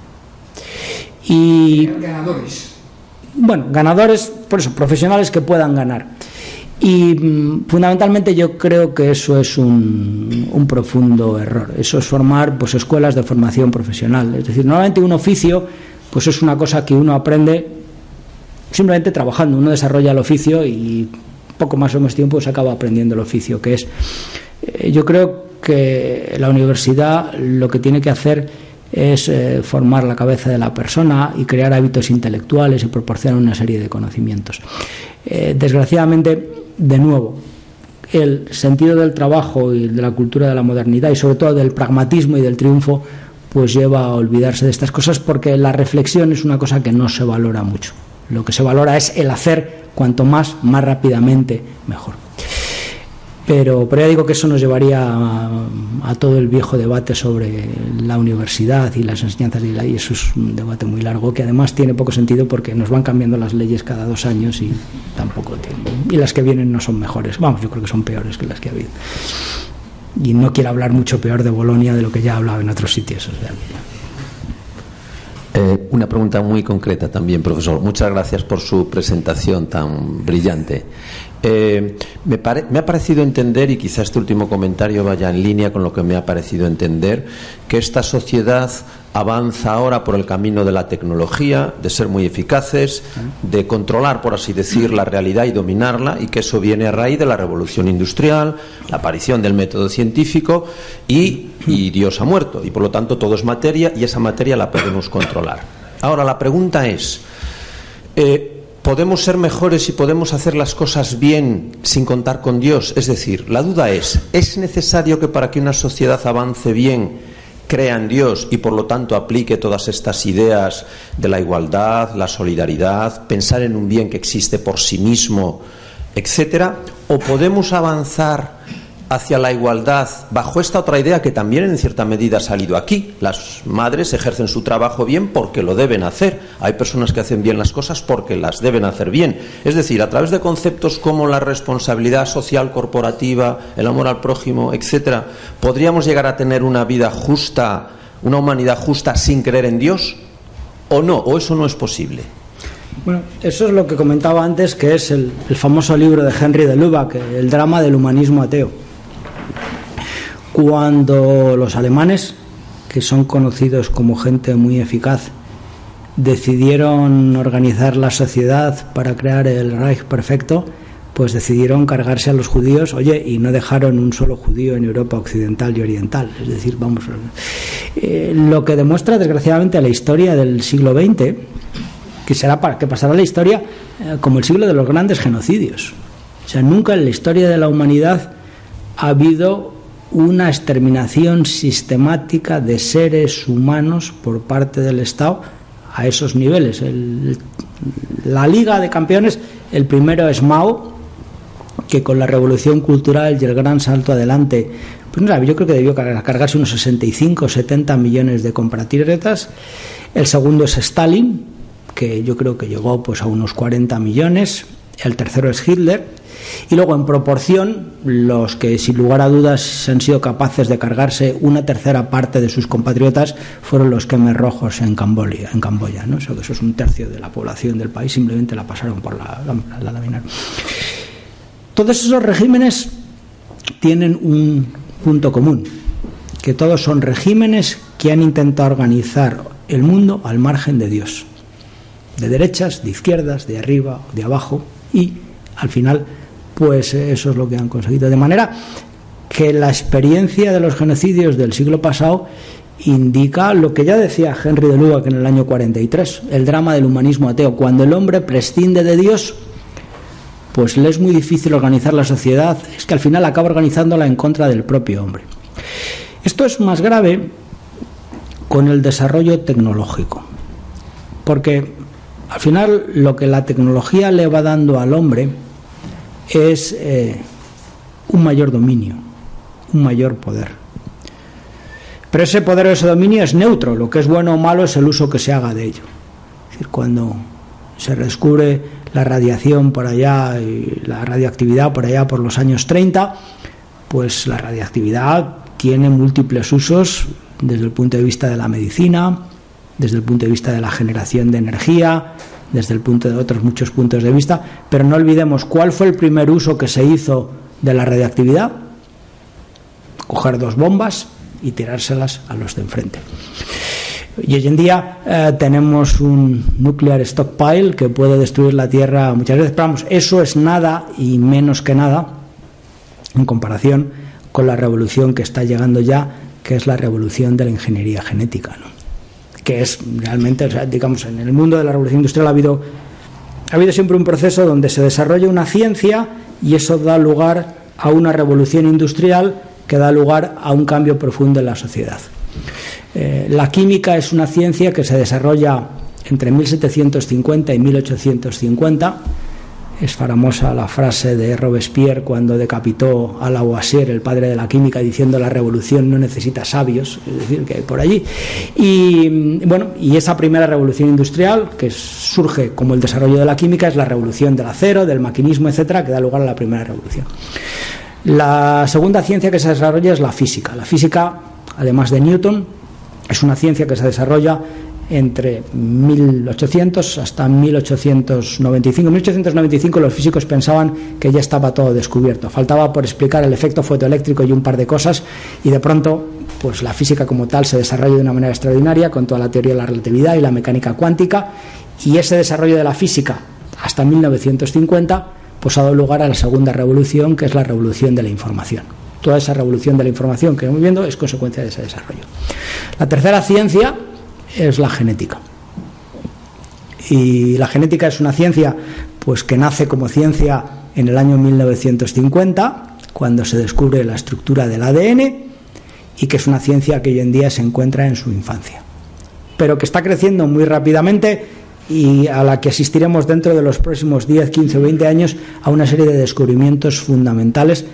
Y, ganadores. Bueno, ganadores, por eso, profesionales que puedan ganar. Y mm, fundamentalmente yo creo que eso es un, un, profundo error. Eso es formar pues, escuelas de formación profesional. Es decir, normalmente un oficio pues es una cosa que uno aprende simplemente trabajando. Uno desarrolla el oficio y poco más o menos tiempo se acaba aprendiendo el oficio, que es, eh, yo creo que la universidad lo que tiene que hacer es eh, formar la cabeza de la persona y crear hábitos intelectuales y proporcionar una serie de conocimientos. Eh, desgraciadamente, de nuevo, el sentido del trabajo y de la cultura de la modernidad y sobre todo del pragmatismo y del triunfo pues lleva a olvidarse de estas cosas porque la reflexión es una cosa que no se valora mucho. Lo que se valora es el hacer cuanto más, más rápidamente, mejor. Pero, pero ya digo que eso nos llevaría a, todo el viejo debate sobre la universidad y las enseñanzas de la y eso es un debate muy largo que además tiene poco sentido porque nos van cambiando las leyes cada dos años y tampoco tiene. Y las que vienen no son mejores. Vamos, yo creo que son peores que las que ha habido. Y no quiero hablar mucho peor de Bolonia de lo que ya he hablado en otros sitios. Eh, una pregunta muy concreta también, profesor. Muchas gracias por su presentación tan brillante. Eh, me, ha parecido entender, y quizá este último comentario vaya en línea con lo que me ha parecido entender, que esta sociedad avanza ahora por el camino de la tecnología, de ser muy eficaces, de controlar, por así decir, la realidad y dominarla, y que eso viene a raíz de la revolución industrial, la aparición del método científico, y, Dios ha muerto, y por lo tanto todo es materia, y esa materia la podemos controlar. Ahora, la pregunta es, eh, podemos ser mejores y podemos hacer las cosas bien sin contar con Dios. Es decir, la duda es, ¿es necesario que para que una sociedad avance bien crea en Dios y por lo tanto aplique todas estas ideas de la igualdad, la solidaridad, pensar en un bien que existe por sí mismo, etcétera? ¿O podemos avanzar hacia la igualdad bajo esta otra idea que también en cierta medida ha salido aquí. Las madres ejercen su trabajo bien porque lo deben hacer. Hay personas que hacen bien las cosas porque las deben hacer bien. Es decir, a través de conceptos como la responsabilidad social corporativa, el amor al prójimo, etcétera, podríamos llegar a tener una vida justa, una humanidad justa sin creer en Dios o no, o eso no es posible. Bueno, eso es lo que comentaba antes, que es el, famoso libro de Henry de Lubac, el drama del humanismo ateo cuando los alemanes, que son conocidos como gente muy eficaz, decidieron organizar la sociedad para crear el Reich perfecto, pues decidieron cargarse a los judíos, oye, y no dejaron un solo judío en Europa occidental y oriental. Es decir, vamos, eh, lo que demuestra desgraciadamente la historia del siglo XX, que será para que pasará la historia eh, como el siglo de los grandes genocidios. O sea, nunca en la historia de la humanidad ha habido una exterminación sistemática de seres humanos por parte del Estado a esos niveles. la Liga de Campeones, el primero es Mao, que con la revolución cultural y el gran salto adelante, pues yo creo que debió cargarse unos 65 o 70 millones de compratírretas. El segundo es Stalin, que yo creo que llegó pues a unos 40 millones. El tercero es Hitler y luego, en proporción, los que sin lugar a dudas han sido capaces de cargarse una tercera parte de sus compatriotas fueron los quemes rojos en Camboya. En Camboya ¿no? eso, eso es un tercio de la población del país, simplemente la pasaron por la, la, laminar. Todos esos regímenes tienen un punto común, que todos son regímenes que han intentado organizar el mundo al margen de Dios, de derechas, de izquierdas, de arriba, de abajo, y al final pues eso es lo que han conseguido. De manera que la experiencia de los genocidios del siglo pasado indica lo que ya decía Henry de Lubac en el año 43, el drama del humanismo ateo. Cuando el hombre prescinde de Dios, pues le es muy difícil organizar la sociedad, es que al final acaba organizándola en contra del propio hombre. Esto es más grave con el desarrollo tecnológico, porque al final lo que la tecnología le va dando al hombre es eh, un mayor dominio, un mayor poder. Pero ese poder o ese dominio es neutro, lo que es bueno o malo es el uso que se haga de ello. Es decir, cuando se descubre la radiación por allá, y la radioactividad por allá por los años 30, pues la radioactividad tiene múltiples usos desde el punto de vista de la medicina, desde el punto de vista de la generación de energía, desde el punto de otros muchos puntos de vista, pero no olvidemos cuál fue el primer uso que se hizo de la radiactividad. Coger dos bombas y tirárselas a los de enfrente. Y hoy en día eh, tenemos un nuclear stockpile que puede destruir la Tierra muchas veces. Pero vamos, eso es nada y menos que nada en comparación con la revolución que está llegando ya, que es la revolución de la ingeniería genética, ¿no? Que es realmente, digamos, en el mundo de la revolución industrial ha habido, ha habido siempre un proceso donde se desarrolla una ciencia y eso da lugar a una revolución industrial que da lugar a un cambio profundo en la sociedad. Eh, la química es una ciencia que se desarrolla entre 1750 y 1850 es famosa la frase de Robespierre cuando decapitó a Lavoisier, el padre de la química, diciendo la revolución no necesita sabios, es decir, que hay por allí. Y bueno, y esa primera revolución industrial, que surge como el desarrollo de la química, es la revolución del acero, del maquinismo, etcétera, que da lugar a la primera revolución. La segunda ciencia que se desarrolla es la física. La física, además de Newton, es una ciencia que se desarrolla entre 1800 hasta 1895. En 1895 los físicos pensaban que ya estaba todo descubierto. Faltaba por explicar el efecto fotoeléctrico y un par de cosas y de pronto pues la física como tal se desarrolla de una manera extraordinaria con toda la teoría de la relatividad y la mecánica cuántica y ese desarrollo de la física hasta 1950 pues ha dado lugar a la segunda revolución que es la revolución de la información. Toda esa revolución de la información que estamos viendo es consecuencia de ese desarrollo. La tercera ciencia es la genética. Y la genética es una ciencia pues que nace como ciencia en el año 1950, cuando se descubre la estructura del ADN y que es una ciencia que hoy en día se encuentra en su infancia, pero que está creciendo muy rápidamente y a la que asistiremos dentro de los próximos 10, 15 o 20 años a una serie de descubrimientos fundamentales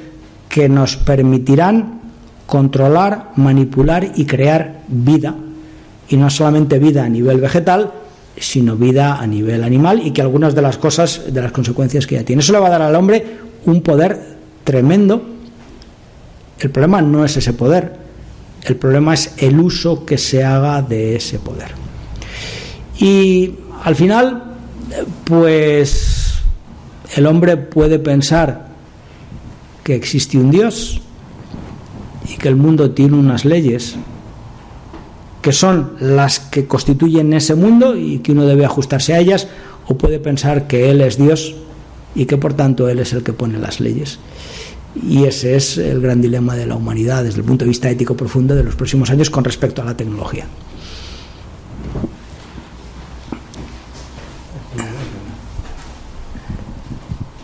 que nos permitirán controlar, manipular y crear vida y no solamente vida a nivel vegetal, sino vida a nivel animal y que algunas de las cosas, de las consecuencias que ya tiene. Eso le va a dar al hombre un poder tremendo. El problema no es ese poder, el problema es el uso que se haga de ese poder. Y al final, pues el hombre puede pensar que existe un Dios y que el mundo tiene unas leyes que son las que constituyen ese mundo y que uno debe ajustarse a ellas, o puede pensar que Él es Dios y que por tanto Él es el que pone las leyes. Y ese es el gran dilema de la humanidad desde el punto de vista ético profundo de los próximos años con respecto a la tecnología.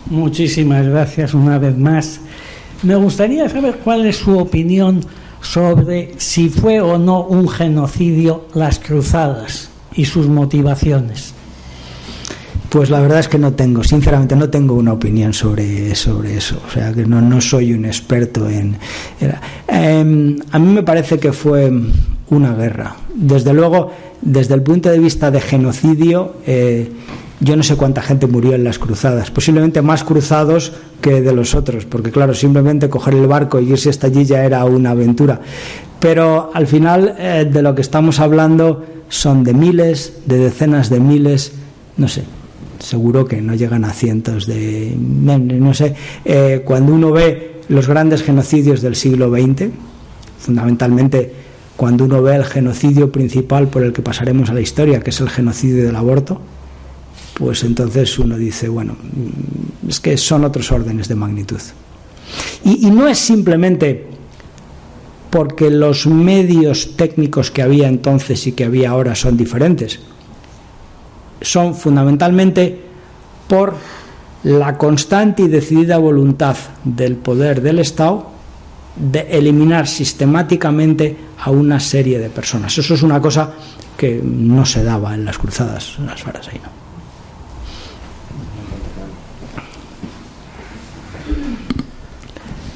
Muchísimas gracias una vez más. Me gustaría saber cuál es su opinión sobre si fue o no un genocidio las cruzadas y sus motivaciones. Pues la verdad es que no tengo, sinceramente no tengo una opinión sobre, sobre eso, o sea que no, no soy un experto en... Em, a mí me parece que fue una guerra. Desde luego, desde el punto de vista de genocidio, eh, yo no sé cuánta gente murió en las cruzadas, posiblemente más cruzados que de los otros, porque claro, simplemente coger el barco y irse hasta allí ya era una aventura. Pero al final eh, de lo que estamos hablando son de miles, de decenas de miles, no sé, seguro que no llegan a cientos de, no sé, eh, cuando uno ve los grandes genocidios del siglo XX, fundamentalmente cuando uno ve el genocidio principal por el que pasaremos a la historia, que es el genocidio del aborto, pues entonces uno dice, bueno, es que son otros órdenes de magnitud. Y, no es simplemente porque los medios técnicos que había entonces y que había ahora son diferentes, son fundamentalmente por la constante y decidida voluntad del poder del Estado de eliminar sistemáticamente a una serie de personas. Eso es una cosa que no se daba en las cruzadas, en las faras ahí, ¿no?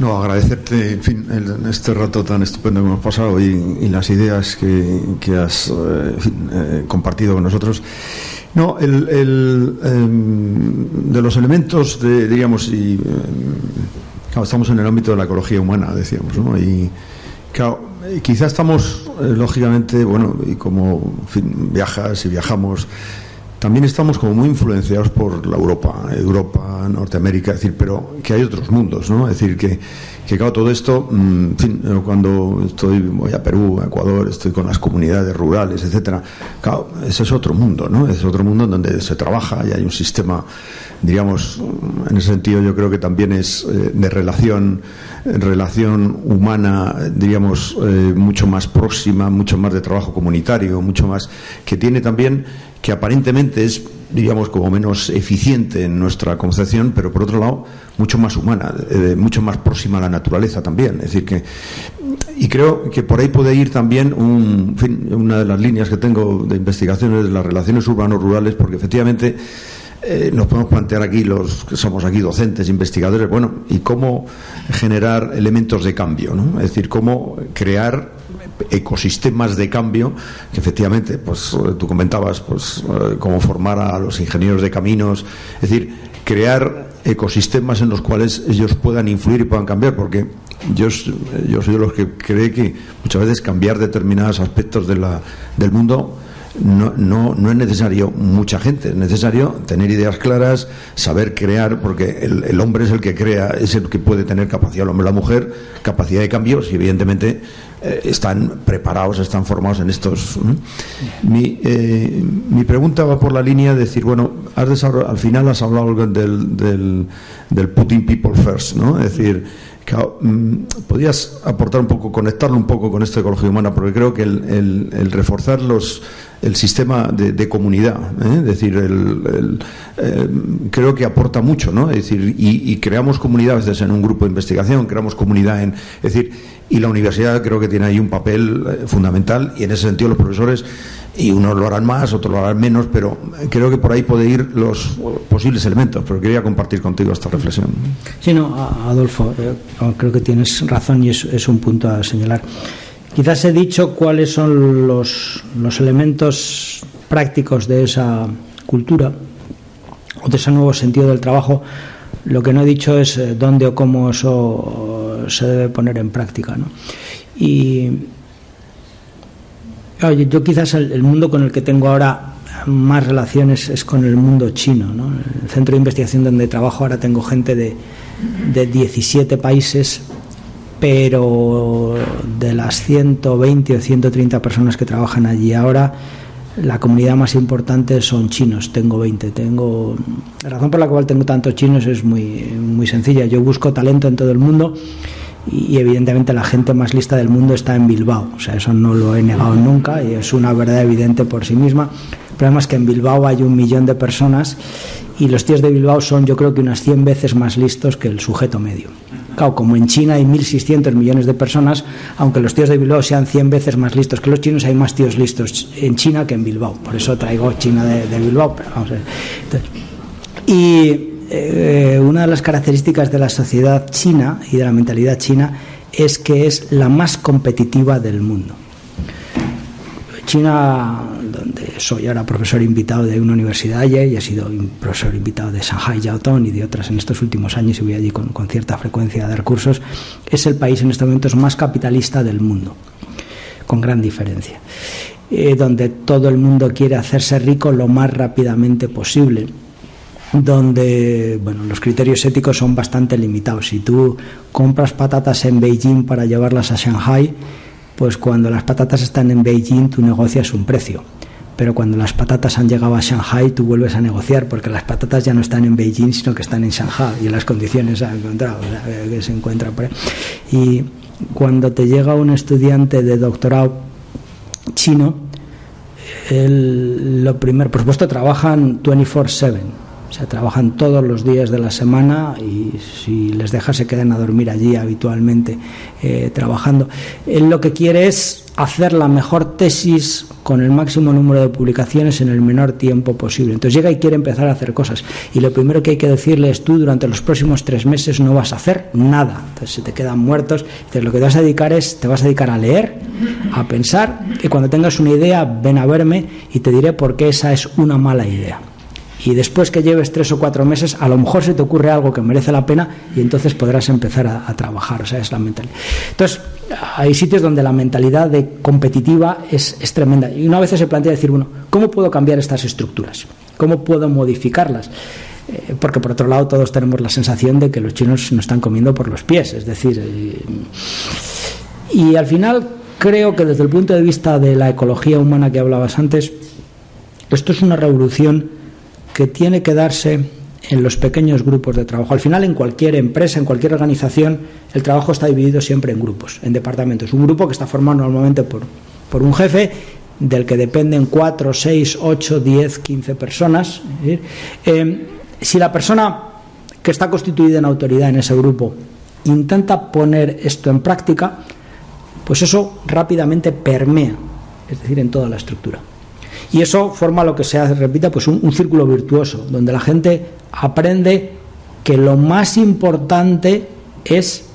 No, agradecerte, en fin, este rato tan estupendo que hemos pasado y, las ideas que, has eh, eh, compartido con nosotros. No, el, em, de los elementos, de, digamos, y em, estamos en el ámbito de la ecología humana, decíamos, ¿no? Y claro, quizá estamos, eh, lógicamente, bueno, y como viajas y viajamos, también estamos como muy influenciados por la Europa, Europa, Norteamérica, es decir, pero que hay otros mundos, ¿no? Es decir, que, que claro, todo esto, mm, cuando estoy, voy a Perú, a Ecuador, estoy con las comunidades rurales, etcétera, claro, ese es otro mundo, ¿no? Es otro mundo donde se trabaja y hay un sistema, diríamos, en ese sentido yo creo que también es eh, de relación relación humana, diríamos, eh, mucho más próxima, mucho más de trabajo comunitario, mucho más, que tiene también, que aparentemente es, diríamos, como menos eficiente en nuestra concepción, pero por otro lado, mucho más humana, eh, mucho más próxima a la naturaleza también. Es decir, que, y creo que por ahí puede ir también un, una de las líneas que tengo de investigaciones de las relaciones urbanos-rurales, porque efectivamente, eh, nos podemos plantear aquí, los que somos aquí docentes, investigadores, bueno, y cómo generar elementos de cambio, ¿no? Es decir, cómo crear ecosistemas de cambio que efectivamente, pues eh, tú comentabas, pues eh, cómo formar a los ingenieros de caminos, es decir, crear ecosistemas en los cuales ellos puedan influir y puedan cambiar, porque yo, yo soy de los que cree que muchas veces cambiar determinados aspectos de la, del mundo no, no, no es necesario mucha gente, es necesario tener ideas claras, saber crear, porque el, el, hombre es el que crea, es el que puede tener capacidad, el hombre, la mujer, capacidad de cambio, si evidentemente eh, están preparados, están formados en estos. Mi, eh, mi, pregunta va por la línea de decir, bueno, has al final has hablado del, del, del putting people first, ¿no? Es decir, mm, podías aportar un poco, conectarlo un poco con esta ecología humana, porque creo que el, el, el reforzar los el sistema de, comunidad. ¿eh? Es decir, el, eh, creo que aporta mucho, ¿no? Es decir, y, creamos comunidad a veces en un grupo de investigación, creamos comunidad en. Es decir, y la universidad creo que tiene ahí un papel eh, fundamental, y en ese sentido los profesores, y unos lo harán más, otros lo harán menos, pero creo que por ahí puede ir los posibles elementos. Pero quería compartir contigo esta reflexión. Sí, no, Adolfo, creo que tienes razón y es un punto a señalar. Quizás he dicho cuáles son los, los elementos prácticos de esa cultura o de ese nuevo sentido del trabajo. Lo que no he dicho es eh, dónde o cómo eso se debe poner en práctica. ¿no? Y yo quizás el, mundo con el que tengo ahora más relaciones es con el mundo chino. ¿no? El centro de investigación donde trabajo ahora tengo gente de, de 17 países pero de las 120 o 130 personas que trabajan allí ahora, la comunidad más importante son chinos, tengo 20. Tengo la razón por la cual tengo tantos chinos es muy muy sencilla. Yo busco talento en todo el mundo y evidentemente la gente más lista del mundo está en Bilbao. O sea, eso no lo he negado nunca y es una verdad evidente por sí misma. El problema es que en Bilbao hay un millón de personas y los tíos de Bilbao son yo creo que unas 100 veces más listos que el sujeto medio. Claro, como en China hay 1.600 millones de personas, aunque los tíos de Bilbao sean 100 veces más listos que los chinos, hay más tíos listos en China que en Bilbao. Por eso traigo China de, Bilbao. y eh, una de las características de la sociedad china y de la mentalidad china es que es la más competitiva del mundo. China, donde soy ahora profesor invitado de una universidad y he sido profesor invitado de Shanghai Jiaotong y de otras en estos últimos años y voy allí con, cierta frecuencia a dar cursos, es el país en estos momentos más capitalista del mundo, con gran diferencia, eh, donde todo el mundo quiere hacerse rico lo más rápidamente posible donde bueno, los criterios éticos son bastante limitados. Si tú compras patatas en Beijing para llevarlas a Shanghai, pues cuando las patatas están en Beijing tú negocias un precio. Pero cuando las patatas han llegado a Shanghai, tú vuelves a negociar, porque las patatas ya no están en Beijing, sino que están en Shanghai y las condiciones encontrado, que se encuentra por. Y cuando te llega un estudiante de doctorado chino, lo primero, por supuesto, trabajan 24-7 o sea, trabajan todos los días de la semana y si les dejas se quedan a dormir allí habitualmente eh, trabajando. Él lo que quiere es hacer la mejor tesis con el máximo número de publicaciones en el menor tiempo posible. Entonces llega y quiere empezar a hacer cosas. Y lo primero que hay que decirle es tú durante los próximos tres meses no vas a hacer nada. Entonces se te quedan muertos. Entonces lo que te vas a dedicar es, te vas a dedicar a leer, a pensar y cuando tengas una idea ven a verme y te diré por qué esa es una mala idea y después que lleves tres o cuatro meses, a lo mejor se te ocurre algo que merece la pena y entonces podrás empezar a, trabajar. O sea, es la mentalidad. Entonces, hay sitios donde la mentalidad de competitiva es, es, tremenda. Y una vez se plantea decir, bueno, ¿cómo puedo cambiar estas estructuras? ¿Cómo puedo modificarlas? Eh, porque por otro lado todos tenemos la sensación de que los chinos nos están comiendo por los pies, es decir, eh, y al final creo que desde el punto de vista de la ecología humana que hablabas antes, esto es una revolución que tiene que darse en los pequeños grupos de trabajo. Al final, en cualquier empresa, en cualquier organización, el trabajo está dividido siempre en grupos, en departamentos. Un grupo que está formado normalmente por, por un jefe del que dependen 4, 6, 8, 10, 15 personas. Eh, si la persona que está constituida en autoridad en ese grupo intenta poner esto en práctica, pues eso rápidamente permea, es decir, en toda la estructura. Y eso forma lo que se repita, pues un, círculo virtuoso, donde la gente aprende que lo más importante es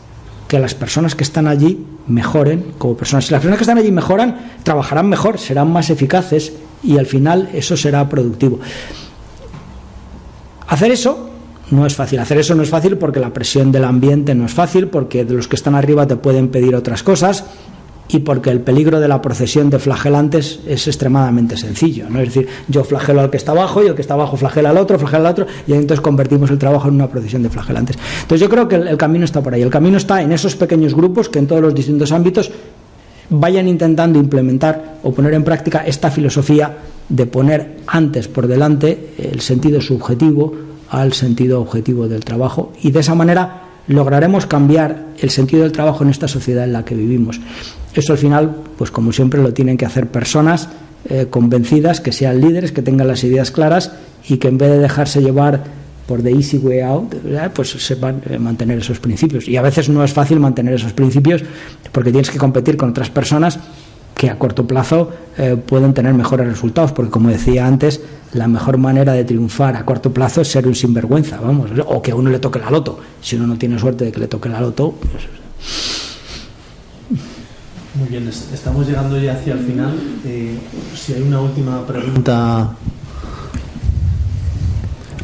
que las personas que están allí mejoren como personas. Si las personas que están allí mejoran, trabajarán mejor, serán más eficaces y al final eso será productivo. Hacer eso no es fácil. Hacer eso no es fácil porque la presión del ambiente no es fácil, porque de los que están arriba te pueden pedir otras cosas y porque el peligro de la procesión de flagelantes es extremadamente sencillo. ¿no? Es decir, yo flagelo al que está abajo y el que está abajo flagela al otro, flagela al otro, y entonces convertimos el trabajo en una procesión de flagelantes. Entonces yo creo que el, el camino está por ahí. El camino está en esos pequeños grupos que en todos los distintos ámbitos vayan intentando implementar o poner en práctica esta filosofía de poner antes por delante el sentido subjetivo al sentido objetivo del trabajo y de esa manera lograremos cambiar el sentido del trabajo en esta sociedad en la que vivimos. Eso al final, pues como siempre, lo tienen que hacer personas eh, convencidas, que sean líderes, que tengan las ideas claras y que en vez de dejarse llevar por the easy way out, pues sepan eh, mantener esos principios. Y a veces no es fácil mantener esos principios porque tienes que competir con otras personas que a corto plazo eh, pueden tener mejores resultados, porque como decía antes, la mejor manera de triunfar a corto plazo es ser un sinvergüenza, vamos, o que a uno le toque la loto. Si uno no tiene suerte de que le toque la loto, pues... Muy bien, estamos llegando ya hacia el final. Eh, si hay una última pregunta,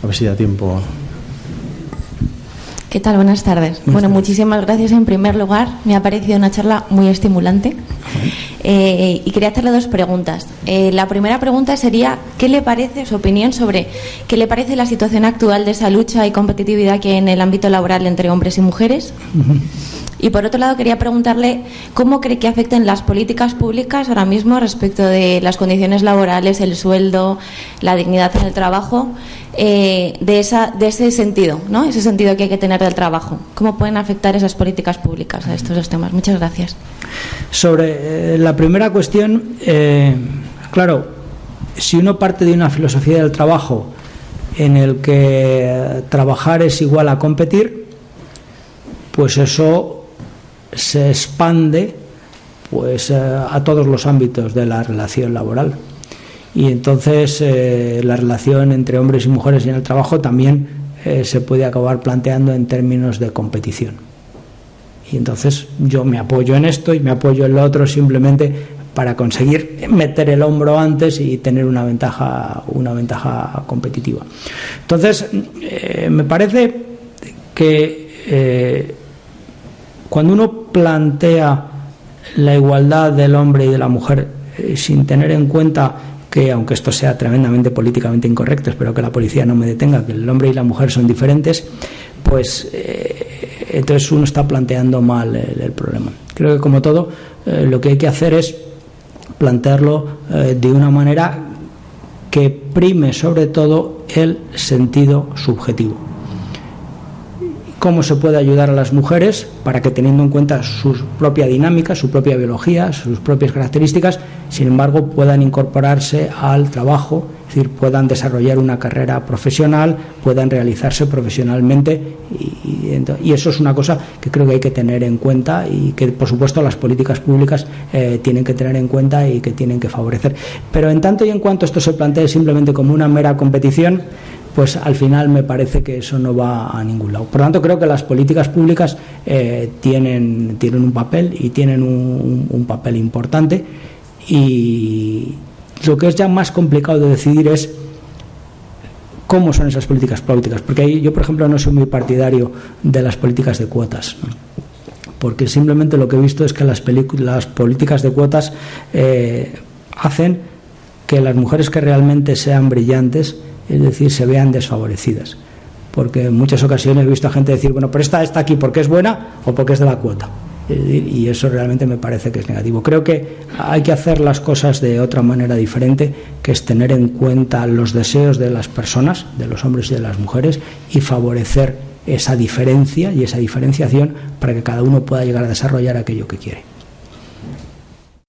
a ver si da tiempo. ¿Qué tal? Buenas tardes. bueno, muchísimas gracias en primer lugar. Me ha parecido una charla muy estimulante. Eh, y quería hacerle dos preguntas. Eh, la primera pregunta sería, ¿qué le parece su opinión sobre qué le parece la situación actual de esa lucha y competitividad que hay en el ámbito laboral entre hombres y mujeres? Y por otro lado, quería preguntarle cómo cree que afecten las políticas públicas ahora mismo respecto de las condiciones laborales, el sueldo, la dignidad en el trabajo, eh, de, esa, de ese sentido, ¿no? ese sentido que hay que tener del trabajo. ¿Cómo pueden afectar esas políticas públicas a estos dos temas? Muchas gracias. Sobre eh, la primera cuestión, eh, claro, si uno parte de una filosofía del trabajo en el que trabajar es igual a competir, pues eso se expande pues eh, a todos los ámbitos de la relación laboral. Y entonces eh, la relación entre hombres y mujeres en el trabajo también eh, se puede acabar planteando en términos de competición. Y entonces yo me apoyo en esto y me apoyo en lo otro simplemente para conseguir meter el hombro antes y tener una ventaja una ventaja competitiva. Entonces me parece que cuando uno plantea la igualdad del hombre y de la mujer eh, sin tener en cuenta que, aunque esto sea tremendamente políticamente incorrecto, espero que la policía no me detenga, que el hombre y la mujer son diferentes, pues eh, entonces uno está planteando mal el, problema. Creo que, como todo, eh, lo que hay que hacer es plantearlo de una manera que prime sobre todo el sentido subjetivo cómo se puede ayudar a las mujeres para que teniendo en cuenta su propia dinámica, su propia biología, sus propias características, sin embargo puedan incorporarse al trabajo, es decir, puedan desarrollar una carrera profesional, puedan realizarse profesionalmente y, eso es una cosa que creo que hay que tener en cuenta y que por supuesto las políticas públicas eh, tienen que tener en cuenta y que tienen que favorecer. Pero en tanto y en cuanto esto se plantee simplemente como una mera competición, pues al final me parece que eso no va a ningún lado. Por lo tanto, creo que las políticas públicas eh, tienen, tienen un papel y tienen un, papel importante y lo que es ya más complicado de decidir es cómo son esas políticas públicas, porque yo, por ejemplo, no soy muy partidario de las políticas de cuotas. Porque simplemente lo que he visto es que las, las políticas de cuotas eh, hacen que las mujeres que realmente sean brillantes es decir, se vean desfavorecidas. Porque en muchas ocasiones he visto a gente decir, bueno, pero esta está aquí porque es buena o porque es de la cuota. Y eso realmente me parece que es negativo. Creo que hay que hacer las cosas de otra manera diferente, que es tener en cuenta los deseos de las personas, de los hombres y de las mujeres, y favorecer esa diferencia y esa diferenciación para que cada uno pueda llegar a desarrollar aquello que quiere.